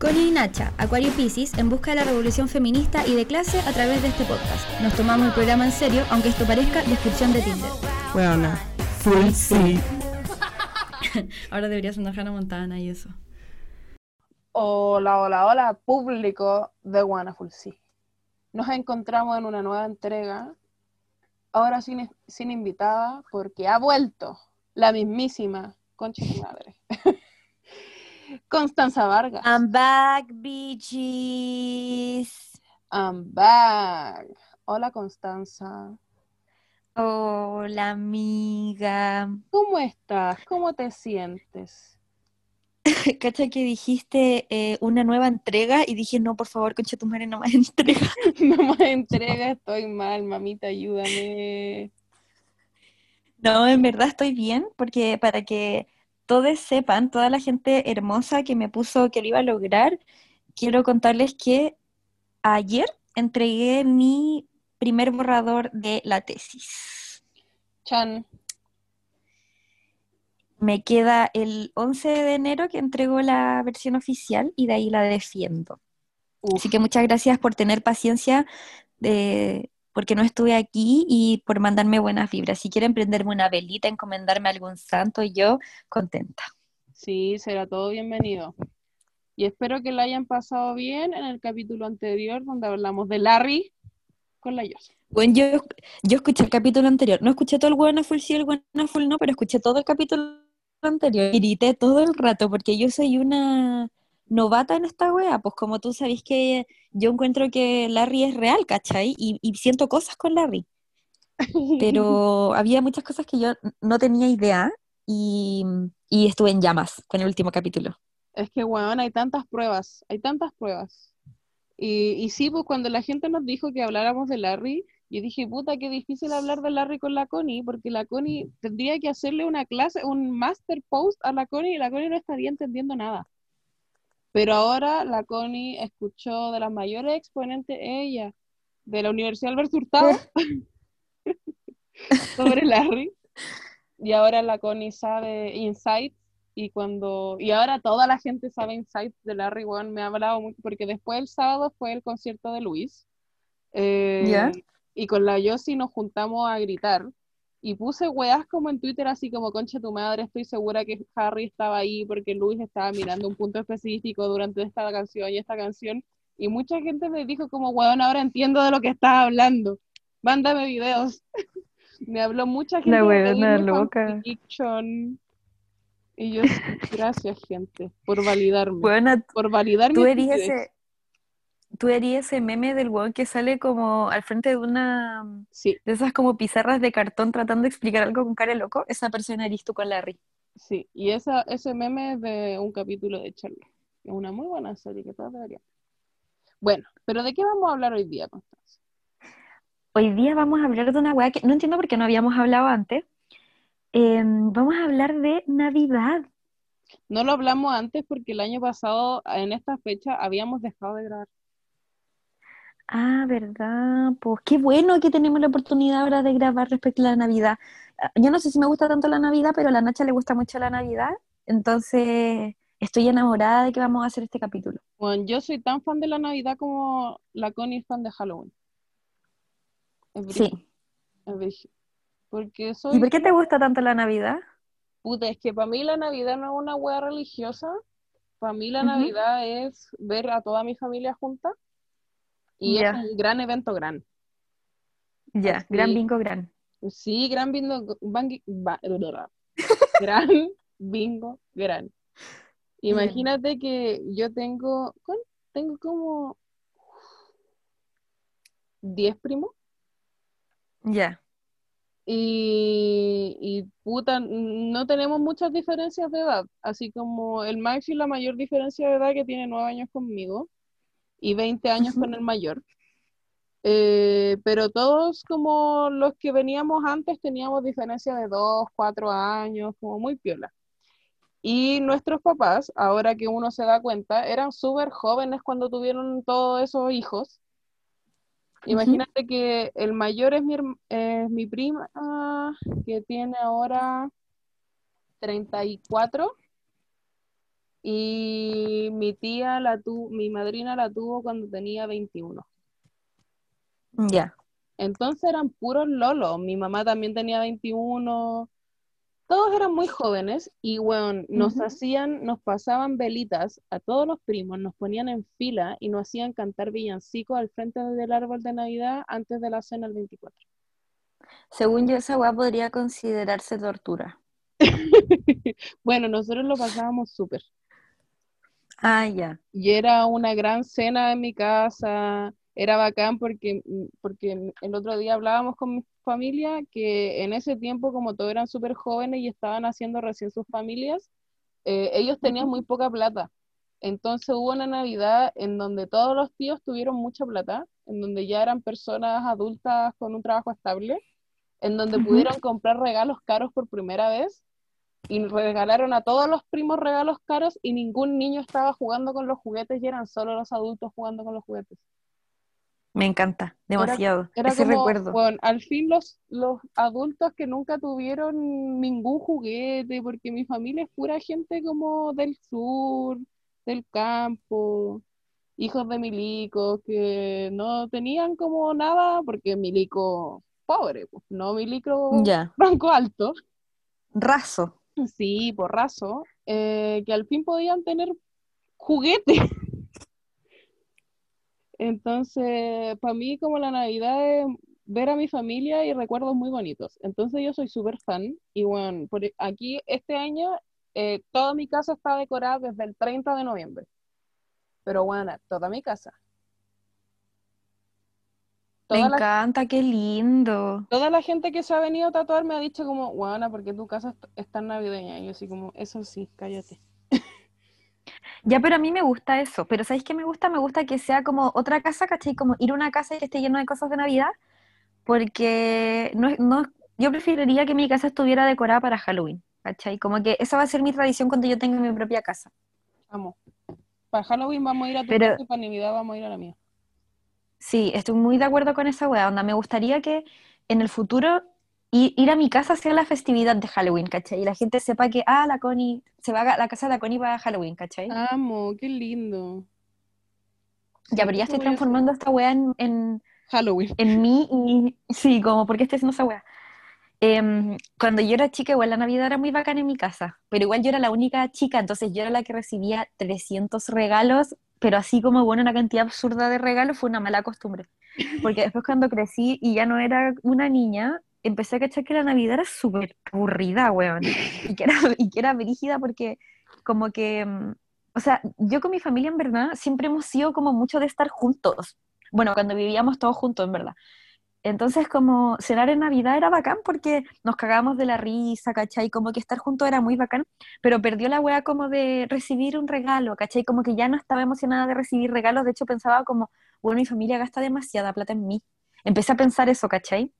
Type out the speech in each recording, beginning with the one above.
Connie y Nacha, Acuario Pisces, en busca de la revolución feminista y de clase a través de este podcast. Nos tomamos el programa en serio, aunque esto parezca descripción de Tinder. Bueno, full sí. Ahora deberías andar Hannah Montana y eso. Hola, hola, hola, público de Full Sí. Nos encontramos en una nueva entrega, ahora sin, sin invitada, porque ha vuelto la mismísima concha de madre. Constanza Vargas. I'm back, bitches. I'm back. Hola, Constanza. Hola, amiga. ¿Cómo estás? ¿Cómo te sientes? Cacha que dijiste eh, una nueva entrega y dije, no, por favor, concha tu madre, no más entrega. no más entrega, estoy mal, mamita, ayúdame. No, en verdad estoy bien, porque para que todos sepan, toda la gente hermosa que me puso que lo iba a lograr, quiero contarles que ayer entregué mi primer borrador de la tesis. Chan me queda el 11 de enero que entrego la versión oficial y de ahí la defiendo. Así que muchas gracias por tener paciencia, de, porque no estuve aquí y por mandarme buenas vibras. Si quieren prenderme una velita, encomendarme a algún santo, yo contenta. Sí, será todo bienvenido. Y espero que lo hayan pasado bien en el capítulo anterior donde hablamos de Larry con la Yos. Bueno, yo, yo escuché el capítulo anterior. No escuché todo el bueno full sí, el bueno full no, pero escuché todo el capítulo anterior grité todo el rato porque yo soy una novata en esta wea, pues como tú sabes que yo encuentro que Larry es real, ¿cachai? Y, siento cosas con Larry. Pero había muchas cosas que yo no tenía idea y, estuve en llamas con el último capítulo. Es que, weón, hay tantas pruebas, hay tantas pruebas. Y, y sí, pues cuando la gente nos dijo que habláramos de Larry, y dije, puta, qué difícil hablar de Larry con la Connie, porque la Connie tendría que hacerle una clase, un master post a la Connie y la Connie no estaría entendiendo nada. Pero ahora la Connie escuchó de las mayores exponentes, ella, de la Universidad Albert Hurtado, sobre Larry. Y ahora la Connie sabe Insights y cuando y ahora toda la gente sabe Insights de Larry One me ha hablado mucho porque después el sábado fue el concierto de Luis eh, y con la Yossi nos juntamos a gritar. Y puse weas como en Twitter, así como, concha tu madre, estoy segura que Harry estaba ahí porque Luis estaba mirando un punto específico durante esta canción y esta canción. Y mucha gente me dijo como, weón, ahora entiendo de lo que estás hablando. Mándame videos. me habló mucha gente. La weona loca. Y yo, gracias, gente, por validarme. Bueno, por validarme. Tú eres ese, tú eres ese meme del weón que sale como al frente de una sí. de esas como pizarras de cartón tratando de explicar algo con cara loco, esa persona eres tú con Larry. Sí, y esa, ese meme es de un capítulo de Charlie. Es una muy buena serie que todos deberían. Bueno, pero ¿de qué vamos a hablar hoy día, Constanza? Hoy día vamos a hablar de una weá que no entiendo por qué no habíamos hablado antes. Em, vamos a hablar de Navidad. No lo hablamos antes porque el año pasado, en esta fecha, habíamos dejado de grabar. Ah, verdad, pues qué bueno que tenemos la oportunidad ahora de grabar respecto a la Navidad. Ah, yo no sé si me gusta tanto la Navidad, pero a la Nacha le gusta mucho la Navidad, entonces estoy enamorada de que vamos a hacer este capítulo. Bueno, yo soy tan fan de la Navidad como la Connie es fan de Halloween. sí. Porque soy... ¿Y por qué te gusta tanto la Navidad? Puta, es que para mí la Navidad no es una hueá religiosa. Para mí la Navidad es ver a toda mi familia junta y es un gran evento gran. Ya, gran bingo gran. Sí, gran bingo, gran bingo gran. Imagínate que yo tengo, tengo como 10 primos. Ya. Y, y, puta, no tenemos muchas diferencias de edad. Así como el Maxi, la mayor diferencia de edad que tiene 9 años conmigo y 20 años con el mayor. Eh, pero todos como los que veníamos antes teníamos diferencia de 2, 4 años, como muy piola. Y nuestros papás, ahora que uno se da cuenta, eran súper jóvenes cuando tuvieron todos esos hijos. Imagínate que el mayor es mi, es mi prima, que tiene ahora 34 Y mi tía la tuvo, mi madrina la tuvo cuando tenía 21. Ya. Entonces eran puros lolos. Mi mamá también tenía 21. Todos eran muy jóvenes y bueno, nos hacían, nos pasaban velitas a todos los primos, nos ponían en fila y nos hacían cantar villancicos al frente del árbol de Navidad antes de la cena el 24. Según yo, esa weá podría considerarse tortura. Bueno, nosotros lo pasábamos súper. Ah, ya. Y era una gran cena en mi casa, era bacán porque, porque el otro día hablábamos con mi familia que en ese tiempo, como todos eran súper jóvenes y estaban haciendo recién sus familias, eh, ellos tenían muy poca plata. Entonces hubo una Navidad en donde todos los tíos tuvieron mucha plata, en donde ya eran personas adultas con un trabajo estable, en donde pudieron comprar regalos caros por primera vez y regalaron a todos los primos regalos caros y ningún niño estaba jugando con los juguetes y eran solo los adultos jugando con los juguetes. Me encanta, demasiado. Era Ese como, recuerdo. bueno, al fin los, los adultos que nunca tuvieron ningún juguete, porque mi familia es pura gente como del sur, del campo, hijos de milicos que no tenían como nada, porque milico pobre, pues, no milico Ya. franco alto. Raso. Sí, porrazo, eh, que al fin podían tener juguete. Entonces, para mí como la Navidad es ver a mi familia y recuerdos muy bonitos. Entonces yo soy súper fan y bueno, por e- aquí este año eh, toda mi casa está decorada desde el 30 de noviembre. Pero bueno, toda mi casa. Me la, encanta, qué lindo. toda la gente que se ha venido a tatuar me ha dicho como, bueno, porque tu casa es tan navideña. Y yo así como, eso sí, cállate. Ya, pero a mí me gusta eso. Pero ¿sabéis qué me gusta? Me gusta que sea como otra casa, ¿cachai? Como ir a una casa y que esté lleno de cosas de Navidad. Porque no, es- no, yo preferiría que mi casa estuviera decorada para Halloween, ¿cachai? Como que esa va a ser mi tradición cuando yo tenga mi propia casa. Vamos. Para Halloween vamos a ir a tu Pero- casa y para Navidad vamos a ir a la mía. Sí, estoy muy de acuerdo con esa wea, onda. Me gustaría que en el futuro ir a mi casa sea la festividad de Halloween, ¿cachai? Y la gente sepa que, ah, la Connie, se va a la casa de la Connie para Halloween, ¿cachai? Amo, qué lindo. ya, pero ya estoy transformando esta wea en, en, Halloween. en mí y sí, como, ¿por qué estoy haciendo esa wea? Em, cuando yo era chica, igual la Navidad era muy bacana en mi casa, pero igual yo era la única chica, entonces yo era la que recibía 300 regalos, pero así como, bueno, una cantidad absurda de regalos fue una mala costumbre. Porque después cuando crecí y ya no era una niña, empecé a cachar que la Navidad era súper aburrida, weón, y que era, y que era brígida porque como que, mm, o sea, yo con mi familia en verdad siempre hemos sido como mucho de estar juntos. Bueno, cuando vivíamos todos juntos, en verdad. Entonces, como cenar en Navidad era bacán porque nos cagábamos de la risa, ¿cachai? Como que estar juntos era muy bacán, pero perdió la wea como de recibir un regalo, ¿cachai? Como que ya no estaba emocionada de recibir regalos, de hecho pensaba como, bueno, mi familia gasta demasiada plata en mí. Empecé a pensar eso, ¿cachai?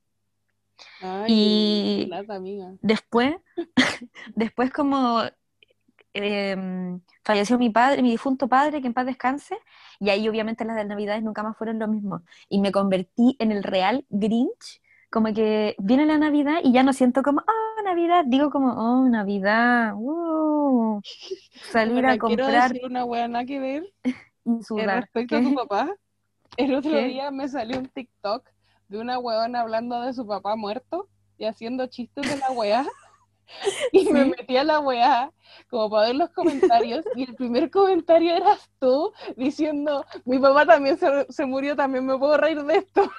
Ay, Y- plata, amiga. Después, después como em, falleció mi padre, mi difunto padre, que en paz descanse, y ahí obviamente las de Navidades nunca más fueron lo mismo. Y me convertí en el real Grinch, como que viene la Navidad y ya no siento como, oh, Navidad, digo como, oh, Navidad, uh, salir a quiero comprar decir una nada que ver y sudar. respecto a tu papá. El otro ¿Qué? día me salió un TikTok de una weona hablando de su papá muerto y haciendo chistes de la weá. Y me metí a la weá como para ver los comentarios y el primer comentario eras tú diciendo, mi papá también se, se murió, también me puedo reír de esto.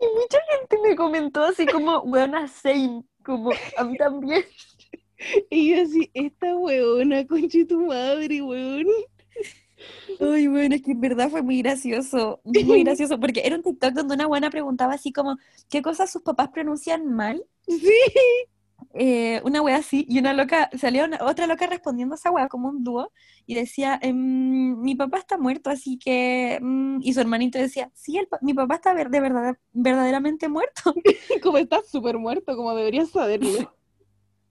Y mucha gente me comentó así como, weona, same, como, a mí también. Y yo así, esta weona, conche tu madre, weón. Ay, bueno, es que en verdad fue muy gracioso, muy gracioso, porque era un TikTok donde una buena preguntaba así como, ¿qué cosas sus papás pronuncian mal? Sí. Eh, una wea así, y una loca, salió una- otra loca respondiendo a esa wea como un dúo, y decía, em, mi papá está muerto, así que, mm", y su hermanito decía, sí, el mi papá está de verdad, verdaderamente muerto. Como estás súper muerto, como deberías saberlo.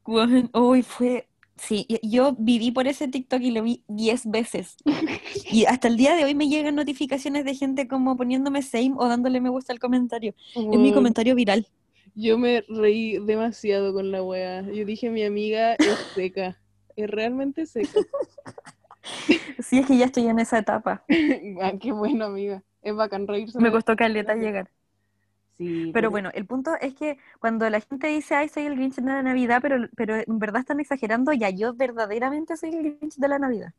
Uy, fue, sí, yo viví por ese TikTok y lo vi 10 veces. Y hasta el día de hoy me llegan notificaciones de gente como poniéndome same o dándole me gusta al comentario. Es mi comentario viral. Yo me reí demasiado con la wea. Yo dije, mi amiga es seca. es realmente seco. Sí, es que ya estoy en esa etapa. Ah, qué bueno, amiga. Es bacán reírse. Me costó caleta llegar. Sí, Pero bueno, el punto es que cuando la gente dice, ay, soy el Grinch de la Navidad, pero, pero en verdad están exagerando, ya yo verdaderamente soy el Grinch de la Navidad.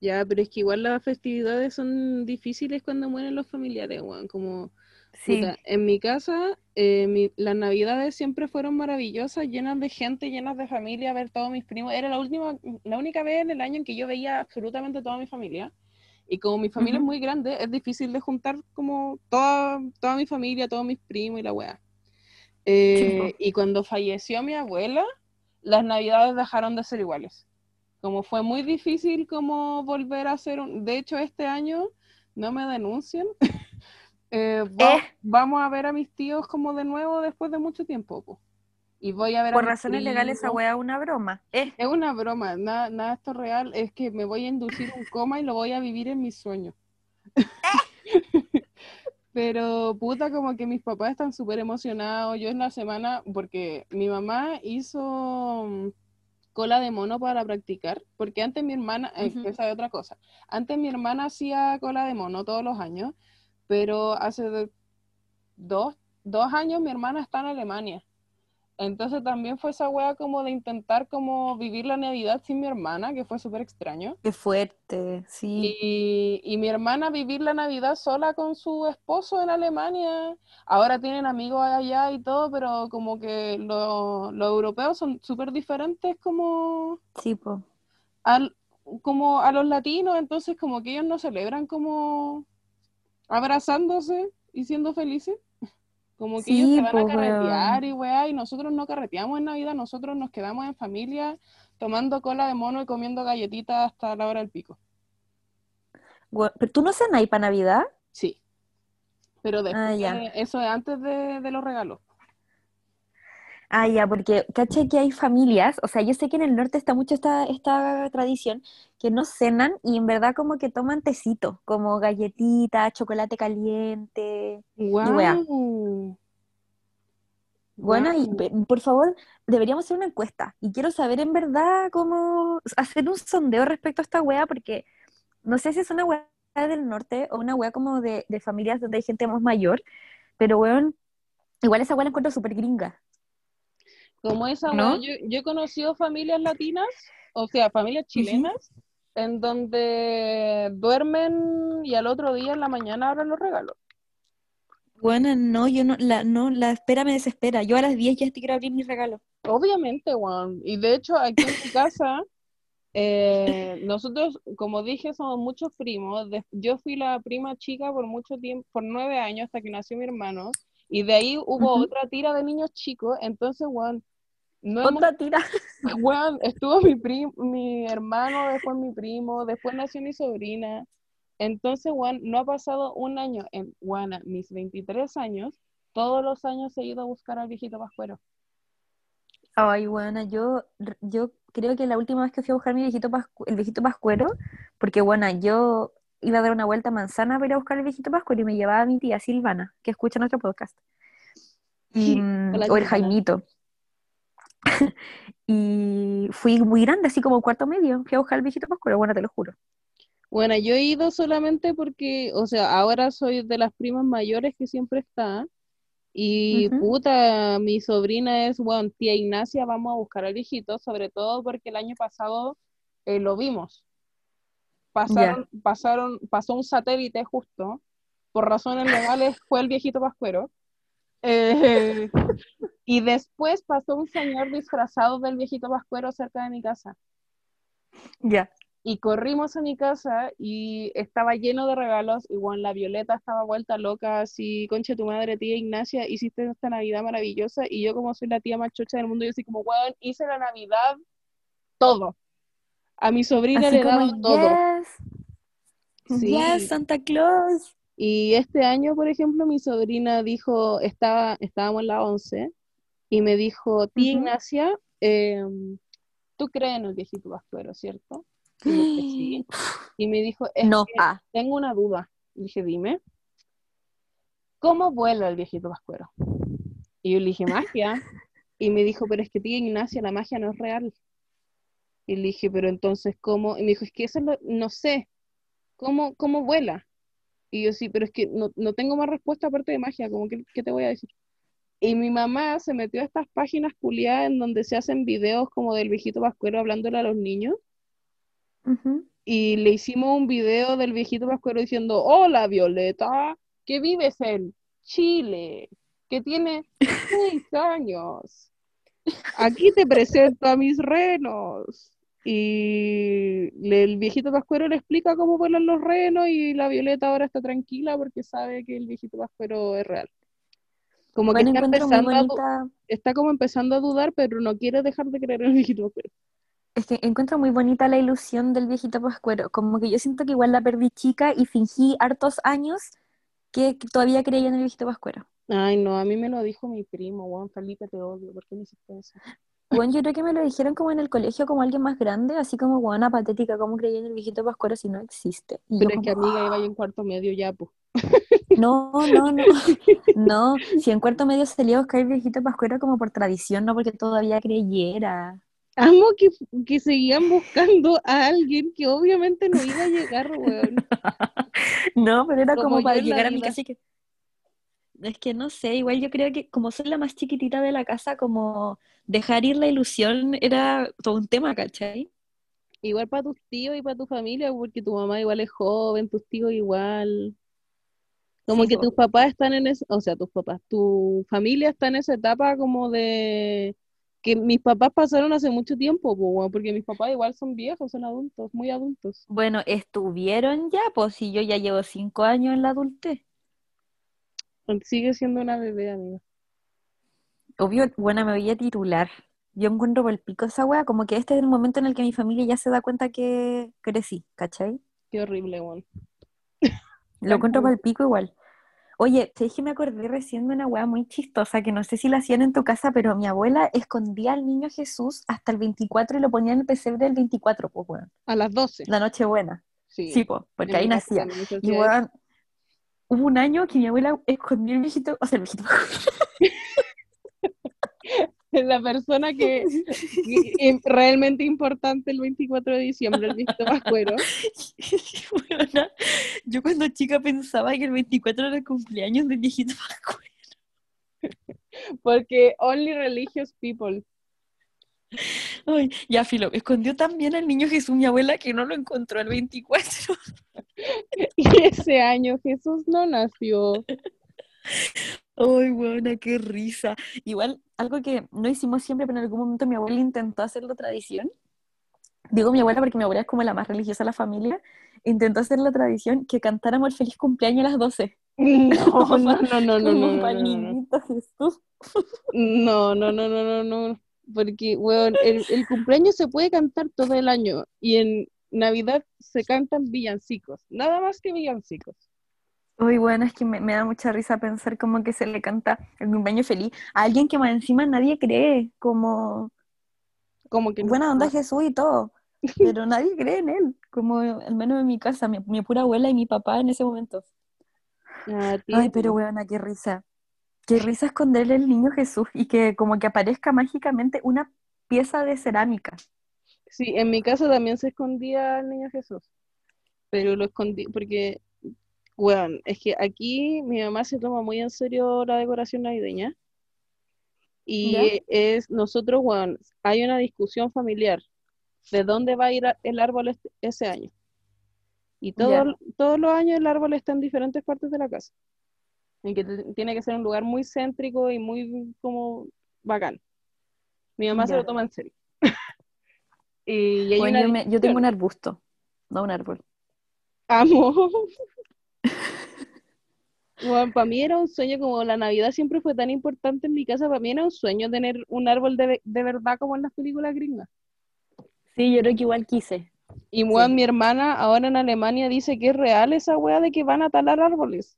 Ya, pero es que igual las festividades son difíciles cuando mueren los familiares, weón. Como, Sí, puta, en mi casa, eh, mi- las navidades siempre fueron maravillosas, llenas de gente, llenas de familia, ver todos mis primos. Era la última, la única vez en el año en que yo veía absolutamente toda mi familia. Y como mi familia es muy grande, es difícil de juntar como toda, toda mi familia, todos mis primos y la weá. Eh, y cuando falleció mi abuela, las navidades dejaron de ser iguales. Como fue muy difícil como volver a hacer un... De hecho, este año, no me denuncian, eh, va- Eh. vamos a ver a mis tíos como de nuevo después de mucho tiempo. po. Y voy a ver por razones legales esa wea es una broma. Eh, Es una broma, nada, nada esto es real, es que me voy a inducir un coma y lo voy a vivir en mis sueños. Pero puta, como que mis papás están súper emocionados. Yo en la semana, porque mi mamá hizo mm, cola de mono para practicar, porque antes mi hermana, eh, Ujú. esa es otra cosa, antes mi hermana hacía cola de mono todos los años, pero hace dos, dos años mi hermana está en Alemania. Entonces también fue esa wea como de intentar como vivir la Navidad sin mi hermana, que fue súper extraño. qué fuerte, sí. Y, y mi hermana vivir la Navidad sola con su esposo en Alemania. Ahora tienen amigos allá y todo, pero como que lo- los europeos son súper diferentes como, Sí, po. al, como a los latinos, entonces como que ellos no celebran como abrazándose y siendo felices. Como que ellos se van a po, carretear y weá, y nosotros no carreteamos en Navidad, nosotros nos quedamos en familia tomando cola de mono y comiendo galletitas hasta la hora del pico. ¿Pero tú no cenas para Navidad? Sí. Pero después, Ah, ya. de- eso es antes de, de los regalos. Ah, ya, porque caché que hay familias, o sea, yo sé que en el norte está mucho esta, esta tradición, que no cenan y en verdad como que toman tecito, como galletitas, chocolate caliente. ¡Guau! Bueno, y por favor, deberíamos hacer una encuesta. Y quiero saber en verdad cómo hacer un sondeo respecto a esta wea, porque no sé si es una wea del norte o una wea como de, de familias donde hay gente más mayor, pero weón, igual esa wea la encuentro súper gringa. Como esa yo, yo he conocido familias latinas, o sea, familias chilenas, en donde duermen y al otro día en la mañana abren los regalos. Bueno, no, yo no, la, no, la espera me desespera. Yo a las 10 ya estoy quiero abrir mi regalo. Obviamente, weón. Y de hecho, aquí en mi casa, eh, nosotros, como dije, somos muchos primos. De- yo fui la prima chica por mucho tiempo, por nueve años, hasta que nació mi hermano. Y de ahí hubo otra tira de niños chicos. Entonces, weón, no hemos- tira. weón, estuvo mi prim- mi hermano, después mi primo, después nació mi sobrina. Entonces, weón, no ha pasado un año en, weón, a mis 23 años, todos los años he ido a buscar al viejito pascuero. Ay, bueno, yo, yo creo que la última vez que fui a buscar mi viejito pascu- el viejito pascuero, porque bueno, yo iba a dar una vuelta a manzana para ir a buscar el viejito pascuero y me llevaba a mi tía Silvana, que escucha nuestro podcast. Y, mm, o el. Jaimito. Y fui muy grande, así como cuarto medio. Fui a buscar el viejito pascuero, bueno, te lo juro. Bueno, yo he ido solamente porque, o sea, ahora soy de las primas mayores que siempre está. Y Ujú. puta, mi sobrina es, bueno, tía Ignacia, vamos a buscar al viejito, sobre todo porque el año pasado eh, lo vimos. Pasaron, pasaron, pasó un satélite justo, por razones legales fue el viejito pascuero. Eh, y después pasó un señor disfrazado del viejito pascuero cerca de mi casa. Ya. Y corrimos a mi casa y estaba lleno de regalos. Igual la Violeta estaba vuelta loca, así, concha tu madre, tía Ignacia, hiciste esta Navidad maravillosa. Y yo, como soy la tía más chocha del mundo, yo así como, weón, hice la Navidad todo. A mi sobrina Así le he dado como, todo. yes, Sí. yes, Santa Claus. Y este año, por ejemplo, mi sobrina dijo, estaba, estábamos en la 11, y me dijo, tía. Ignacia, em, tú crees en el viejito pascuero, ¿cierto? Y yo sí. Y me dijo, es No, que ah, tengo una duda. Dije, dime. ¿Cómo vuela el viejito pascuero? Y yo le dije, magia. Y me dijo, pero es que tía Ignacia, la magia no es real. Y le dije, pero entonces, ¿cómo? Y me dijo, es que eso lo- no sé, ¿cómo, cómo vuela? Y yo sí, pero es que no, no tengo más respuesta aparte de magia, como que, ¿qué te voy a decir? Y mi mamá se metió a estas páginas culiadas en donde se hacen videos como del viejito Pascuero hablándole a los niños. Y le hicimos un video del viejito Pascuero diciendo, hola Violeta, que vives en Chile, que tiene seis años. Aquí te presento a mis renos. Y le- el viejito Pascuero le explica cómo vuelan los renos y la Violeta ahora está tranquila porque sabe que el viejito Pascuero es real. Como que está empezando a está como empezando a dudar, pero no quiere dejar de creer en el viejito Pascuero. es que encuentro muy bonita la ilusión del viejito Pascuero. Como que yo siento que igual la perdí chica y fingí hartos años que, que todavía creía en el viejito Pascuero. Ay, no, a mí me lo dijo mi primo, Juan Felipe, te odio, ¿por qué me hiciste eso? Bueno, yo creo que me lo dijeron como en el colegio, como alguien más grande, así como buena patética, como creía en el viejito Pascuero si no existe. Y yo Pero es que amiga iba yo en cuarto medio ya, pues. No, no, no, no, si en cuarto medio salía a buscar el viejito Pascuero como por tradición, no porque todavía creyera. Amo que, que seguían buscando a alguien que obviamente no iba a llegar, weón. No, pero era Como para llegar a mi casa y que... Es que no sé, igual yo creo que como soy la más chiquitita de la casa, como dejar ir la ilusión era todo un tema, ¿cachai? Igual para tus tíos y para tu familia, porque tu mamá igual es joven, tus tíos igual. Como Sí, que tus papás están en esa, o sea, tus papás, tu familia está en esa etapa como de que mis papás pasaron hace mucho tiempo, porque mis papás igual son viejos, son adultos, muy adultos. Bueno, estuvieron ya, pues si yo ya llevo cinco años en la adultez. Sigue siendo una bebé, amiga. Obvio, bueno, me voy a titular. Yo encuentro por el pico esa wea, como que este es el momento en el que mi familia ya se da cuenta que crecí, ¿cachai? Qué horrible, weón. Lo encuentro para el pico igual. Oye, ¿sabes que me acordé recién de una wea muy chistosa que no sé si la hacían en tu casa, pero mi abuela escondía al niño Jesús hasta el 24 y lo ponía en el pesebre del 24, pues weón. A las 12. La noche buena. Sí. Sí, pues, porque ahí nacía. Y weón, hubo un año que mi abuela escondió el viejito, o sea, el viejito. La persona que, que es realmente importante el 24 de diciembre, el viejito Pascuero. Weona, yo cuando chica pensaba que el 24 era el cumpleaños del viejito Pascual. Porque only religious people. Ay, ya, filo, escondió también al niño Jesús mi abuela que no lo encontró el 24. Y ese año Jesús no nació. Ay, buena, qué risa. Igual, algo que no hicimos siempre, pero en algún momento mi abuela intentó hacerlo tradición. Digo mi abuela porque mi abuela es como la más religiosa de la familia. Intentó hacer la tradición que cantáramos el feliz cumpleaños a las 12. No, no, no, no, no, no, no, no, no, no, no. Porque, weón, el, el cumpleaños se puede cantar todo el año y en Navidad se cantan villancicos, nada más que villancicos. Uy, bueno, es que me, me da mucha risa pensar como que se le canta el cumpleaños feliz a alguien que más encima nadie cree, como Como que buena onda Jesús y todo, pero nadie cree en él, como al menos en mi casa, mi, mi pura abuela y mi papá en ese momento. Ah, Ay, pero buena, qué risa. Qué risa esconderle el niño Jesús y que como que aparezca mágicamente una pieza de cerámica. Sí, en mi casa también se escondía el niño Jesús, pero lo escondí porque, weón, es que aquí mi mamá se toma muy en serio la decoración navideña y ¿Ya? es nosotros, weón, hay una discusión familiar de dónde va a ir el árbol este- ese año. Y todo- todos los años el árbol está en diferentes partes de la casa. Y que tiene que ser un lugar muy céntrico y muy como bacán. Mi mamá se lo toma en serio. y, Bueno, yo, me- yo tengo un arbusto, no un árbol. Amo. Bueno, para mí era un sueño, como la Navidad siempre fue tan importante en mi casa, para mí era un sueño tener un árbol de, de verdad como en las películas gringas. Sí, yo creo que igual quise. Y Sí. mi hermana ahora en Alemania dice que es real esa wea de que van a talar árboles.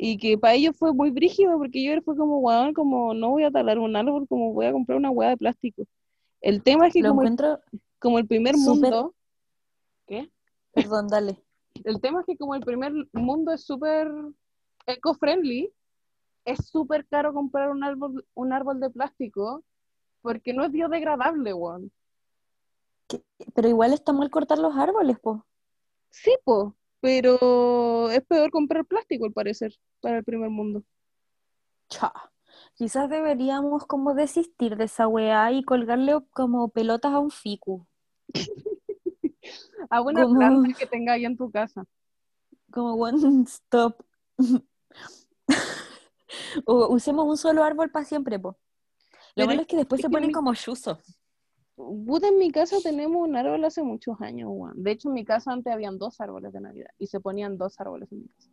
Y que para ellos fue muy brígido, porque yo fue como, weón, como no voy a talar un árbol, como voy a comprar una wea de plástico. El tema es que Lo como, el- encuentro, como el primer mundo, ¿qué? perdón, dale. El tema es que como el primer mundo es súper eco-friendly, es súper caro comprar un árbol, un árbol de plástico porque no es biodegradable, weón. Pero igual está mal cortar los árboles, po. Sí, po, pero es peor comprar plástico, al parecer, para el primer mundo. Cha. Quizás deberíamos como desistir de esa weá y colgarle como pelotas a un ficu. A una Como- planta que tenga ahí en tu casa. Como one stop. o usemos un solo árbol para siempre, po. Lo Pero malo es que después es se que ponen mi- como chuzos. Puta, en mi casa tenemos un árbol hace muchos años, weón. De hecho, en mi casa antes habían dos árboles de Navidad y se ponían dos árboles en mi casa.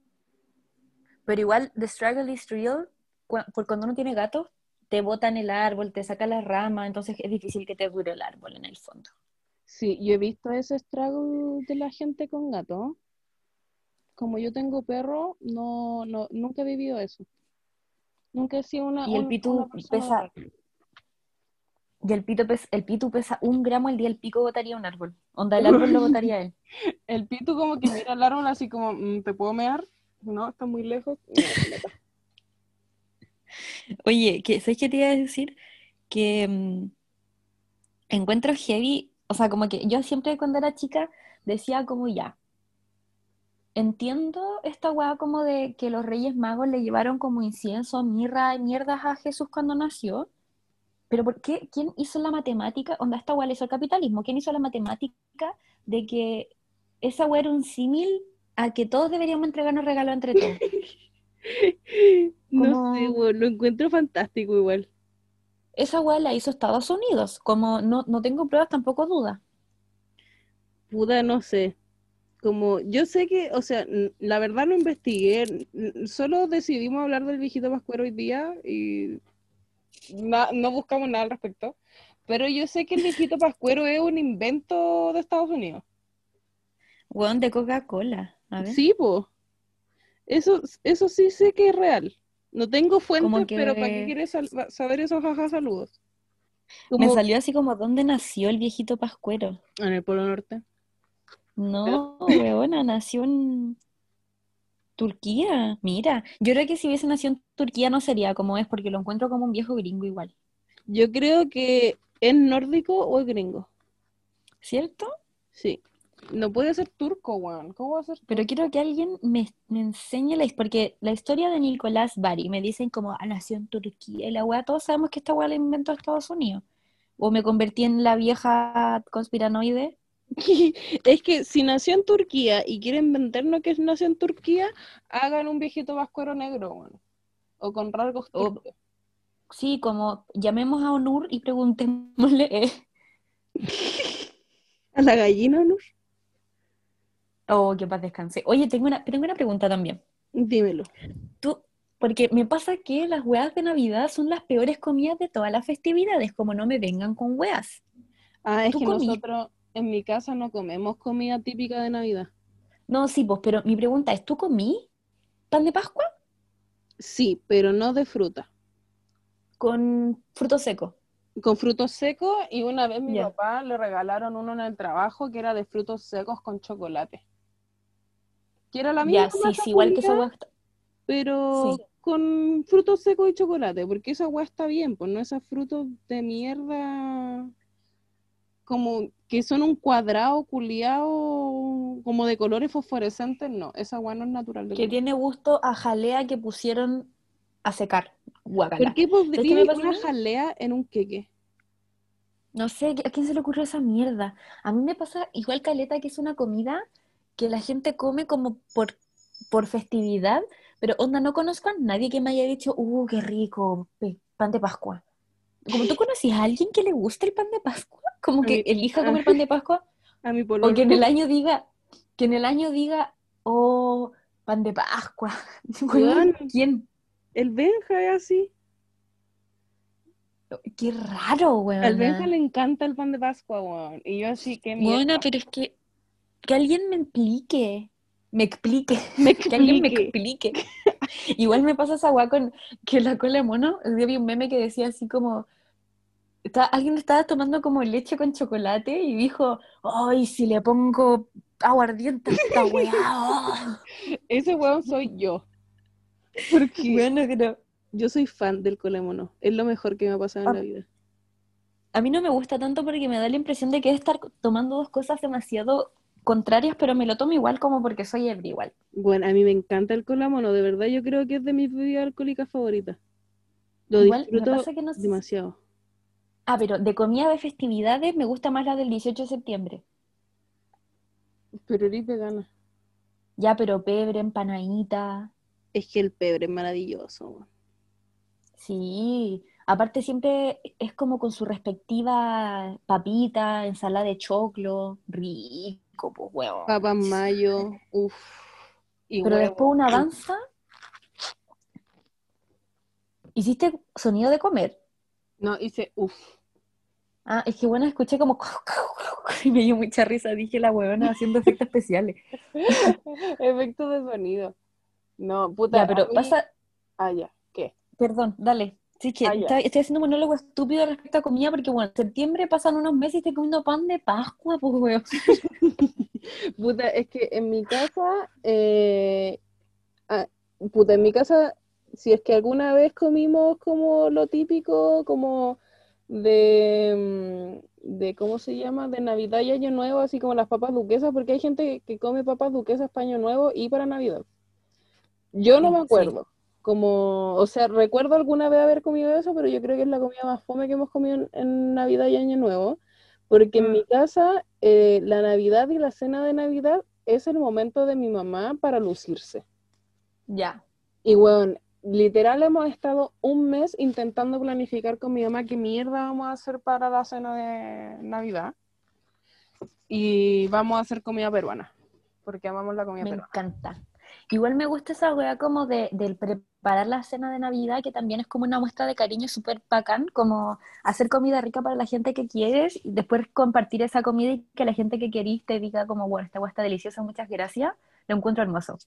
Pero igual, the struggle is real. Porque cuando uno tiene gatos, te botan el árbol, te sacan las ramas, entonces es difícil que te dure el árbol en el fondo. Sí, yo he visto ese estrago de la gente con gato. Como yo tengo perro, no, no, nunca he vivido eso. Nunca he sido una, Y el un- pitu pesa-. Y el pito, pes- el pitu pesa un gramo, el día el pico botaría un árbol. Onda, el árbol lo botaría él. El pitu como que mira el árbol así como, "Mm, ¿te puedo mear? No, está muy lejos. Oye, que, ¿sabes qué te iba a decir? Que mm, encuentro heavy, o sea, como que yo siempre cuando era chica decía como ya, entiendo esta weá como de que los Reyes Magos le llevaron como incienso, mirra y mierdas a Jesús cuando nació, pero ¿por qué? ¿Quién hizo la matemática? Onda, esta weá le hizo el capitalismo, ¿quién hizo la matemática de que esa weá era un símil a que todos deberíamos entregarnos regalos entre todos? No Como- sé, lo encuentro fantástico igual. Esa weá la hizo Estados Unidos, como no, no tengo pruebas, tampoco duda. Puta, no sé. Como, yo sé que, o sea, la verdad no investigué, solo decidimos hablar del viejito Pascuero hoy día y na- no buscamos nada al respecto. Pero yo sé que el viejito Pascuero es un invento de Estados Unidos. Weón de Coca-Cola. Sí, po. Eso, eso sí sé que es real. No tengo fuentes, que- pero ¿para qué quieres saber eso? Jaja, saludos. Me salió así como, ¿dónde nació el viejito Pascuero? en el Polo Norte. No, weona, nació en Turquía. Mira, yo creo que si hubiese nacido en Turquía no sería como es, porque lo encuentro como un viejo gringo igual. Yo creo que es nórdico o es gringo. ¿Cierto? Sí. No puede ser turco, weón. ¿Cómo va a ser Pero quiero que alguien me, me enseñe la historia, porque la historia de Nicolás Bari, me dicen como, ah, nació en Turquía, y la weá, todos sabemos que esta weá la inventó Estados Unidos. O me convertí en la vieja conspiranoide. Es que si nació en Turquía y quieren vendernos que nació en Turquía, hagan un viejito vascuero negro, weón. O con rasgos O-. Sí, como llamemos a Onur y preguntémosle. eh, ¿A la gallina, no? Oh, que paz descanse. Oye, tengo una, tengo una pregunta también. Dímelo. Tú, porque me pasa que las weas de Navidad son las peores comidas de todas las festividades, como no me vengan con weas. Ah, es ¿Tú que comí? nosotros en mi casa no comemos comida típica de Navidad. No, sí, pues, pero mi pregunta es, ¿tú comí pan de Pascua Sí, pero no de fruta. con frutos secos? Con frutos secos y una vez mi papá le regalaron uno en el trabajo que era de frutos secos con chocolate. Que era la Ya, misma sí, sí, igual que esa pero Sí. con frutos secos y chocolate, porque esa hueá está bien, pues no esos frutos de mierda como que son un cuadrado culiado como de colores fosforescentes, no, esa hueá no es natural Que tiene gusto a jalea que pusieron a secar. Guacala. ¿Por qué ¿Sabes qué podría una jalea en un queque? No sé, ¿a quién se le ocurrió esa mierda? A mí me pasa igual caleta que es una comida que la gente come como por, por festividad, pero onda, no conozco a nadie que me haya dicho, uh, qué rico, pan de Pascua. Como tú conoces a alguien que le guste el pan de Pascua, como que elija a- comer pan de Pascua, A mi pololo. o que en el año diga, que en el año diga, oh, pan de Pascua. ¿quién? El Benja es así. Qué raro, weón. Al Benja le encanta el pan de Pascua, weón. Y yo así, qué mierda. Bueno, pero es que que alguien me explique, me explique, Me que alguien me explique. Igual me pasa esa weá con que la cola de mono, día vi un meme que decía así como, está- alguien estaba tomando como leche con chocolate y dijo, ay, si le pongo aguardiente a esta weá. oh". Ese weón soy yo. Porque Bueno, yo soy fan del colemono. Es lo mejor que me ha pasado en Ah. la vida. A mí no me gusta tanto porque me da la impresión de que es estar tomando dos cosas demasiado contrarias, pero me lo tomo igual como porque soy ebrio igual. Bueno, a mí me encanta el colamono, de verdad yo creo que es de mis bebidas alcohólicas favoritas. Lo Igual, me disfruto pasa que no sé- demasiado. Ah, pero de comida de festividades me gusta más la del 18 de septiembre. Pero eres vegana. Ya, pero pebre, empanadita. Es que el pebre es maravilloso. Sí. Aparte siempre es como con su respectiva papita, ensalada de choclo, rico, pues huevo. Papas mayo, uff. Pero huevo. después una danza. ¿Hiciste sonido de comer? No, hice uff. Ah, es que bueno, escuché como y me dio mucha risa, dije la huevona haciendo efectos especiales. Efecto de sonido. No, puta. Ya, pero mí- pasa, Ah, ya. ¿Qué? perdón, dale. Sí, que Ah, está- estoy haciendo un monólogo estúpido respecto a comida porque, bueno, en septiembre pasan unos meses y estoy comiendo pan de Pascua, pues, weón. Puta, es que en mi casa, eh, ah, puta, en mi casa, si es que alguna vez comimos como lo típico, como de, mm, de ¿cómo se llama? De Navidad y Año Nuevo, así como las papas duquesas, porque hay gente que come papas duquesas para Año Nuevo y para Navidad. Yo no me sí. acuerdo. Como, o sea, recuerdo alguna vez haber comido eso, pero yo creo que es la comida más fome que hemos comido en, en Navidad y Año Nuevo. Porque en Mm. mi casa, eh, la Navidad y la cena de Navidad es el momento de mi mamá para lucirse. Ya. Y bueno, literal hemos estado un mes intentando planificar con mi mamá qué mierda vamos a hacer para la cena de Navidad. Y vamos a hacer comida peruana, porque amamos la comida Me peruana. encanta. Igual me gusta esa weá como de, del preparar la cena de Navidad, que también es como una muestra de cariño súper bacán, como hacer comida rica para la gente que quieres y después compartir esa comida y que la gente que querís te diga como, bueno, esta weá está deliciosa, muchas gracias. Lo encuentro hermoso.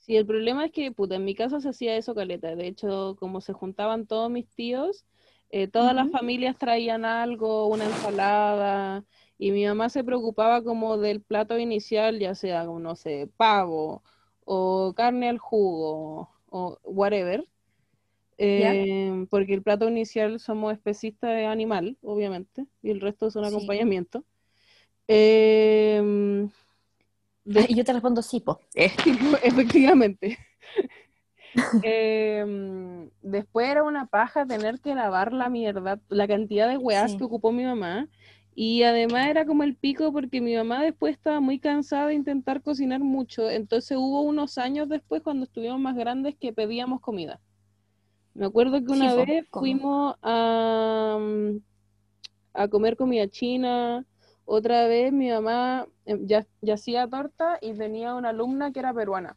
Sí, el problema es que, puta, en mi casa se hacía eso caleta. De hecho, como se juntaban todos mis tíos, eh, todas las familias traían algo, una ensalada, y mi mamá se preocupaba como del plato inicial, ya sea, no sé, pavo, o carne al jugo, o whatever. Eh, porque el plato inicial somos especistas de animal, obviamente, y el resto son Sí. acompañamiento. Eh, de- Y yo te respondo sí, po. Efectivamente. Em, después era una paja tener que lavar la mierda, la cantidad de weas Sí. que ocupó mi mamá. Y además era como el pico porque mi mamá después estaba muy cansada de intentar cocinar mucho. Entonces hubo unos años después cuando estuvimos más grandes que pedíamos comida. Me acuerdo que una Sí, vez fuimos a, a comer comida china. Otra vez mi mamá eh, ya, ya hacía torta y tenía una alumna que era peruana.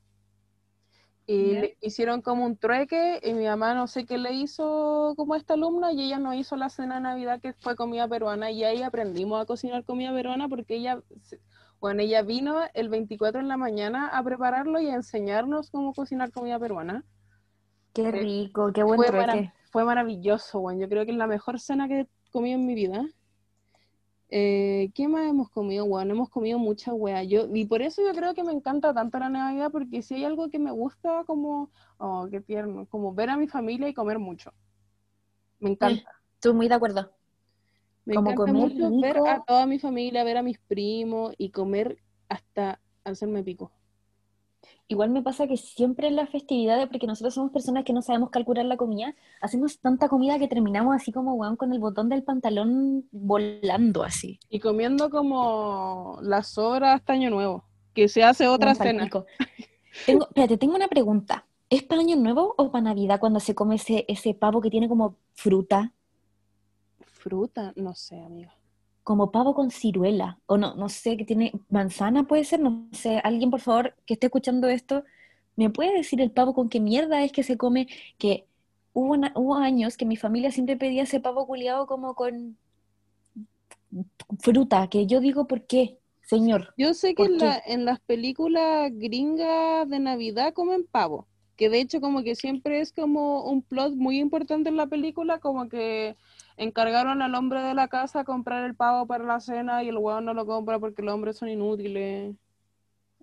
Y le hicieron como un trueque y mi mamá no sé qué le hizo como a esta alumna y ella nos hizo la cena de Navidad que fue comida peruana y ahí aprendimos a cocinar comida peruana porque ella, bueno, ella vino el 24 en la mañana a prepararlo y a enseñarnos cómo cocinar comida peruana. Qué rico, qué buen Fue, trueque. fue maravilloso, bueno, yo creo que es la mejor cena que he comido en mi vida. Eh, ¿qué más hemos comido, weón? Hemos comido mucha wea. Yo, y por eso yo creo que me encanta tanto la Navidad, porque si hay algo que me gusta, como, oh, qué tierno, como ver a mi familia y comer mucho. Me encanta. Estoy muy de acuerdo. Me como encanta comer mucho ver a toda mi familia, ver a mis primos y comer hasta hacerme pico. Igual me pasa que siempre en las festividades, porque nosotros somos personas que no sabemos calcular la comida, hacemos tanta comida que terminamos así como weón con el botón del pantalón volando así. Y comiendo como las sobras hasta Año Nuevo, que se hace otra cena. Tengo, espérate, tengo una pregunta. ¿Es para Año Nuevo o para Navidad cuando se come ese, ese pavo que tiene como fruta? Fruta, no sé, amiga. Como pavo con ciruela. O no, no sé, que tiene manzana, puede ser, no sé. Alguien, por favor, que esté escuchando esto, ¿me puede decir el pavo con qué mierda es que se come? Que hubo, una- hubo años que mi familia siempre pedía ese pavo culiado como con fruta, que yo digo, ¿por qué, señor? Yo sé que ¿Por en, la- en las películas gringas de Navidad comen pavo, que de hecho como que siempre es como un plot muy importante en la película, como que encargaron al hombre de la casa a comprar el pavo para la cena y el hueón no lo compra porque los hombres son inútiles.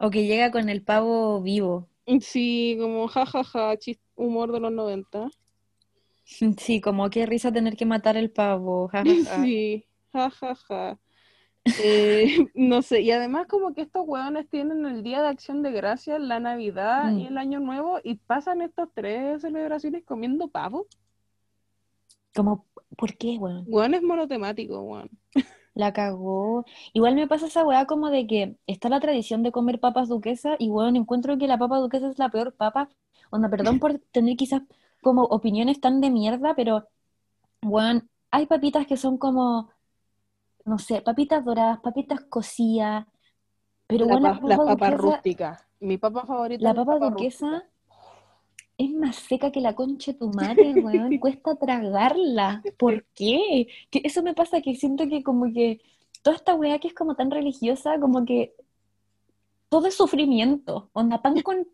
O que llega con el pavo vivo. Sí, como jajaja, chis- humor de los 90. Sí, como qué risa tener que matar el pavo. ja, ja, ja. Sí, jajaja. Eh, no sé, y además como que estos hueones tienen el Día de Acción de Gracias, la Navidad y Mm. el Año Nuevo y pasan estas tres celebraciones comiendo pavo. Como, ¿por qué, weón? Hueón es monotemático, hueón. La cagó. Igual me pasa esa weá como de que está la tradición de comer papas duquesas y weón, encuentro que la papa duquesa es la peor papa. Onda, perdón por tener quizás como opiniones tan de mierda, pero weón, hay papitas que son como, no sé, papitas doradas, papitas cocidas, pero La weón, la pa- las papa papas duquesa, rústicas. Mi papa favorita la la papa papa duquesa rústica. Es más seca que la concha de tu madre, weón. Cuesta tragarla. ¿Por qué? Que eso me pasa que siento que como que toda esta weá que es como tan religiosa, como que todo es sufrimiento. Onda, pan con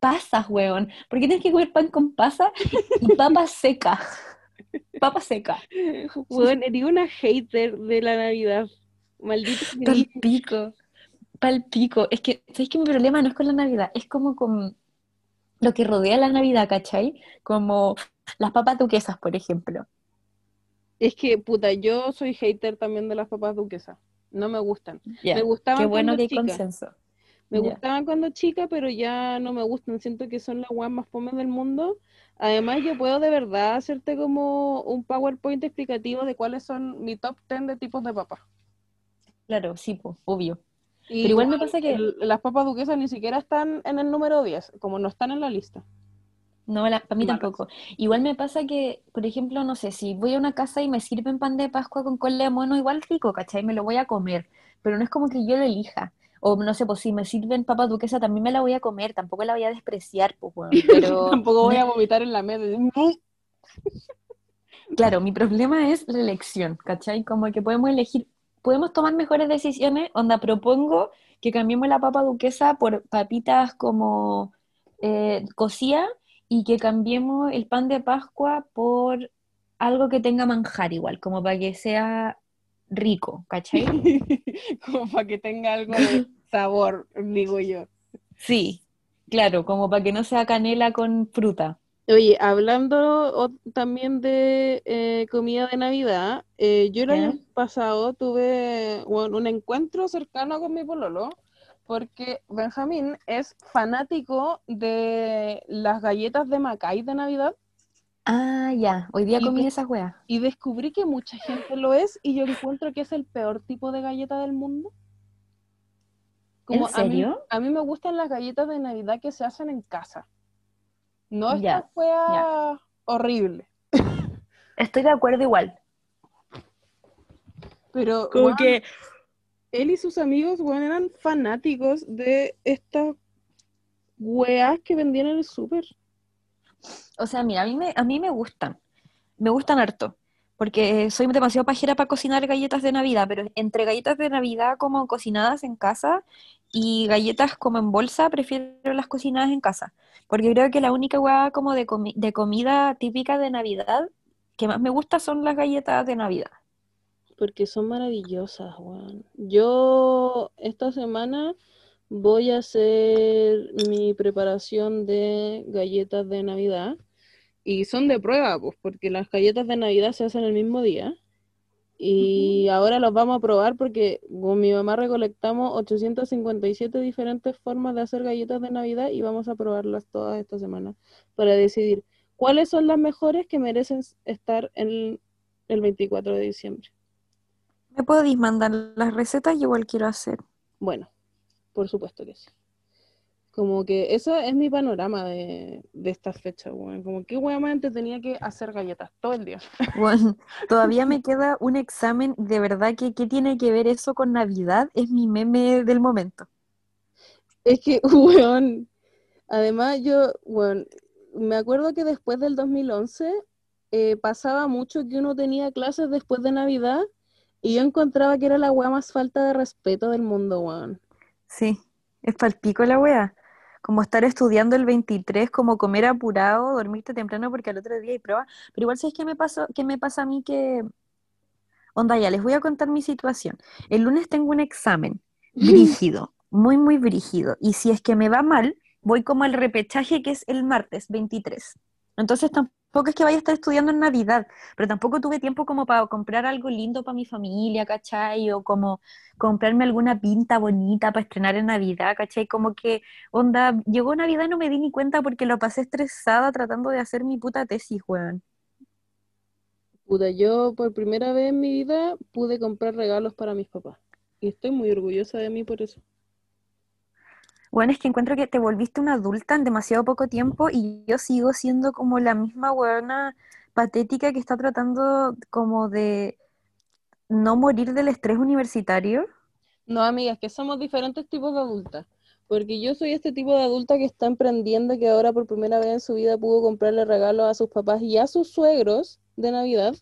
pasas, weón. ¿Por qué tienes que comer pan con pasas y papa seca? Papa seca. Hueón, eres una hater de la Navidad. Maldito Pal gris. pico. Pal pico. Es que, ¿sabes que mi problema no es con la Navidad? Es como con lo que rodea la Navidad, ¿cachai? Como las papas duquesas, por ejemplo. Es que, puta, yo soy hater también de las papas duquesas. No me gustan. Me gustaban Qué bueno cuando que hay chica. consenso. Me gustaban cuando chica, pero ya no me gustan. Siento que son las weas más fomes del mundo. Además, yo puedo de verdad hacerte como un PowerPoint explicativo de cuáles son mi top 10 de tipos de papas. Claro, sí, po, obvio. Y Pero igual me pasa que- el- las papas duquesas ni siquiera están en el número 10, como no están en la lista. No, para mí Malas. tampoco. Igual me pasa que, por ejemplo, no sé, si voy a una casa y me sirven pan de Pascua con cola de mono, igual rico, ¿cachai? Me lo voy a comer, pero no es como que yo lo elija. O no sé, pues si me sirven papa duquesa, también me la voy a comer, tampoco la voy a despreciar, pues, weón. Pero Tampoco voy a vomitar en la mesa. claro, mi problema es la elección, ¿cachai? Como que podemos elegir, podemos tomar mejores decisiones, onda, propongo que cambiemos la papa duquesa por papitas como eh, cocidas y que cambiemos el pan de Pascua por algo que tenga manjar igual, como para que sea rico, ¿cachai? como para que tenga algo de sabor, digo yo. Sí, claro, como para que no sea canela con fruta. Oye, hablando o- también de eh, comida de Navidad, eh, yo el año pasado tuve bueno, un encuentro cercano con mi pololo, porque Benjamín es fanático de las galletas de Macay de Navidad Ah, ya, hoy día comí esas weas. y descubrí que mucha gente lo es y yo encuentro que es el peor tipo de galleta del mundo. ¿En a mí, serio? a mí me gustan las galletas de Navidad que se hacen en casa. No esta Ya, wea horrible. Estoy de acuerdo igual. Pero Como que él y sus amigos weón, eran fanáticos de estas weas que vendían en el súper. O sea, mira, a mí me, a mí me gustan, me gustan harto, porque soy demasiado pajera para cocinar galletas de Navidad, pero entre galletas de Navidad como cocinadas en casa y galletas como en bolsa, prefiero las cocinadas en casa, porque creo que la única hueá como de, comi- de comida típica de Navidad que más me gusta son las galletas de Navidad. Porque son maravillosas, weón. Yo esta semana voy a hacer mi preparación de galletas de Navidad. Y son de prueba, pues, porque las galletas de Navidad se hacen el mismo día. Y ahora los vamos a probar porque con mi mamá recolectamos 857 diferentes formas de hacer galletas de Navidad y vamos a probarlas todas esta semana para decidir cuáles son las mejores que merecen estar en el 24 de diciembre. ¿Me podéis mandar las recetas? Yo igual quiero hacer. Bueno, por supuesto que sí. Como que eso es mi panorama de, de estas fechas, weón. Como que weón más tenía que hacer galletas todo el día. Bueno, todavía me queda un examen, de verdad que ¿qué tiene que ver eso con Navidad? Es mi meme del momento. Es que, weón, además yo, weón, me acuerdo que después del 2011 eh, pasaba mucho que uno tenía clases después de Navidad y yo encontraba que era la weá más falta de respeto del mundo, weón. Sí, es palpico la wea. Como estar estudiando el 23, como comer apurado, dormirte temprano porque al otro día hay prueba. Pero igual, ¿sabes qué me pasó, qué me pasa a mí que... Onda, ya, les voy a contar mi situación. El lunes tengo un examen brígido, muy, muy brígido. Y si es que me va mal, voy como al repechaje que es el martes 23. Entonces tampoco tampoco es que vaya a estar estudiando en Navidad, pero tampoco tuve tiempo como para comprar algo lindo para mi familia, ¿cachai? O como comprarme alguna pinta bonita para estrenar en Navidad, ¿cachai? Como que, onda, llegó Navidad y no me di ni cuenta porque lo pasé estresada tratando de hacer mi puta tesis, weón. Puta, yo por primera vez en mi vida pude comprar regalos para mis papás. Y estoy muy orgullosa de mí por eso. Bueno, es que encuentro que te volviste una adulta en demasiado poco tiempo y yo sigo siendo como la misma buena patética que está tratando como de no morir del estrés universitario. No, amigas, que somos diferentes tipos de adultas. Porque yo soy este tipo de adulta que está emprendiendo, que ahora por primera vez en su vida pudo comprarle regalos a sus papás y a sus suegros de Navidad.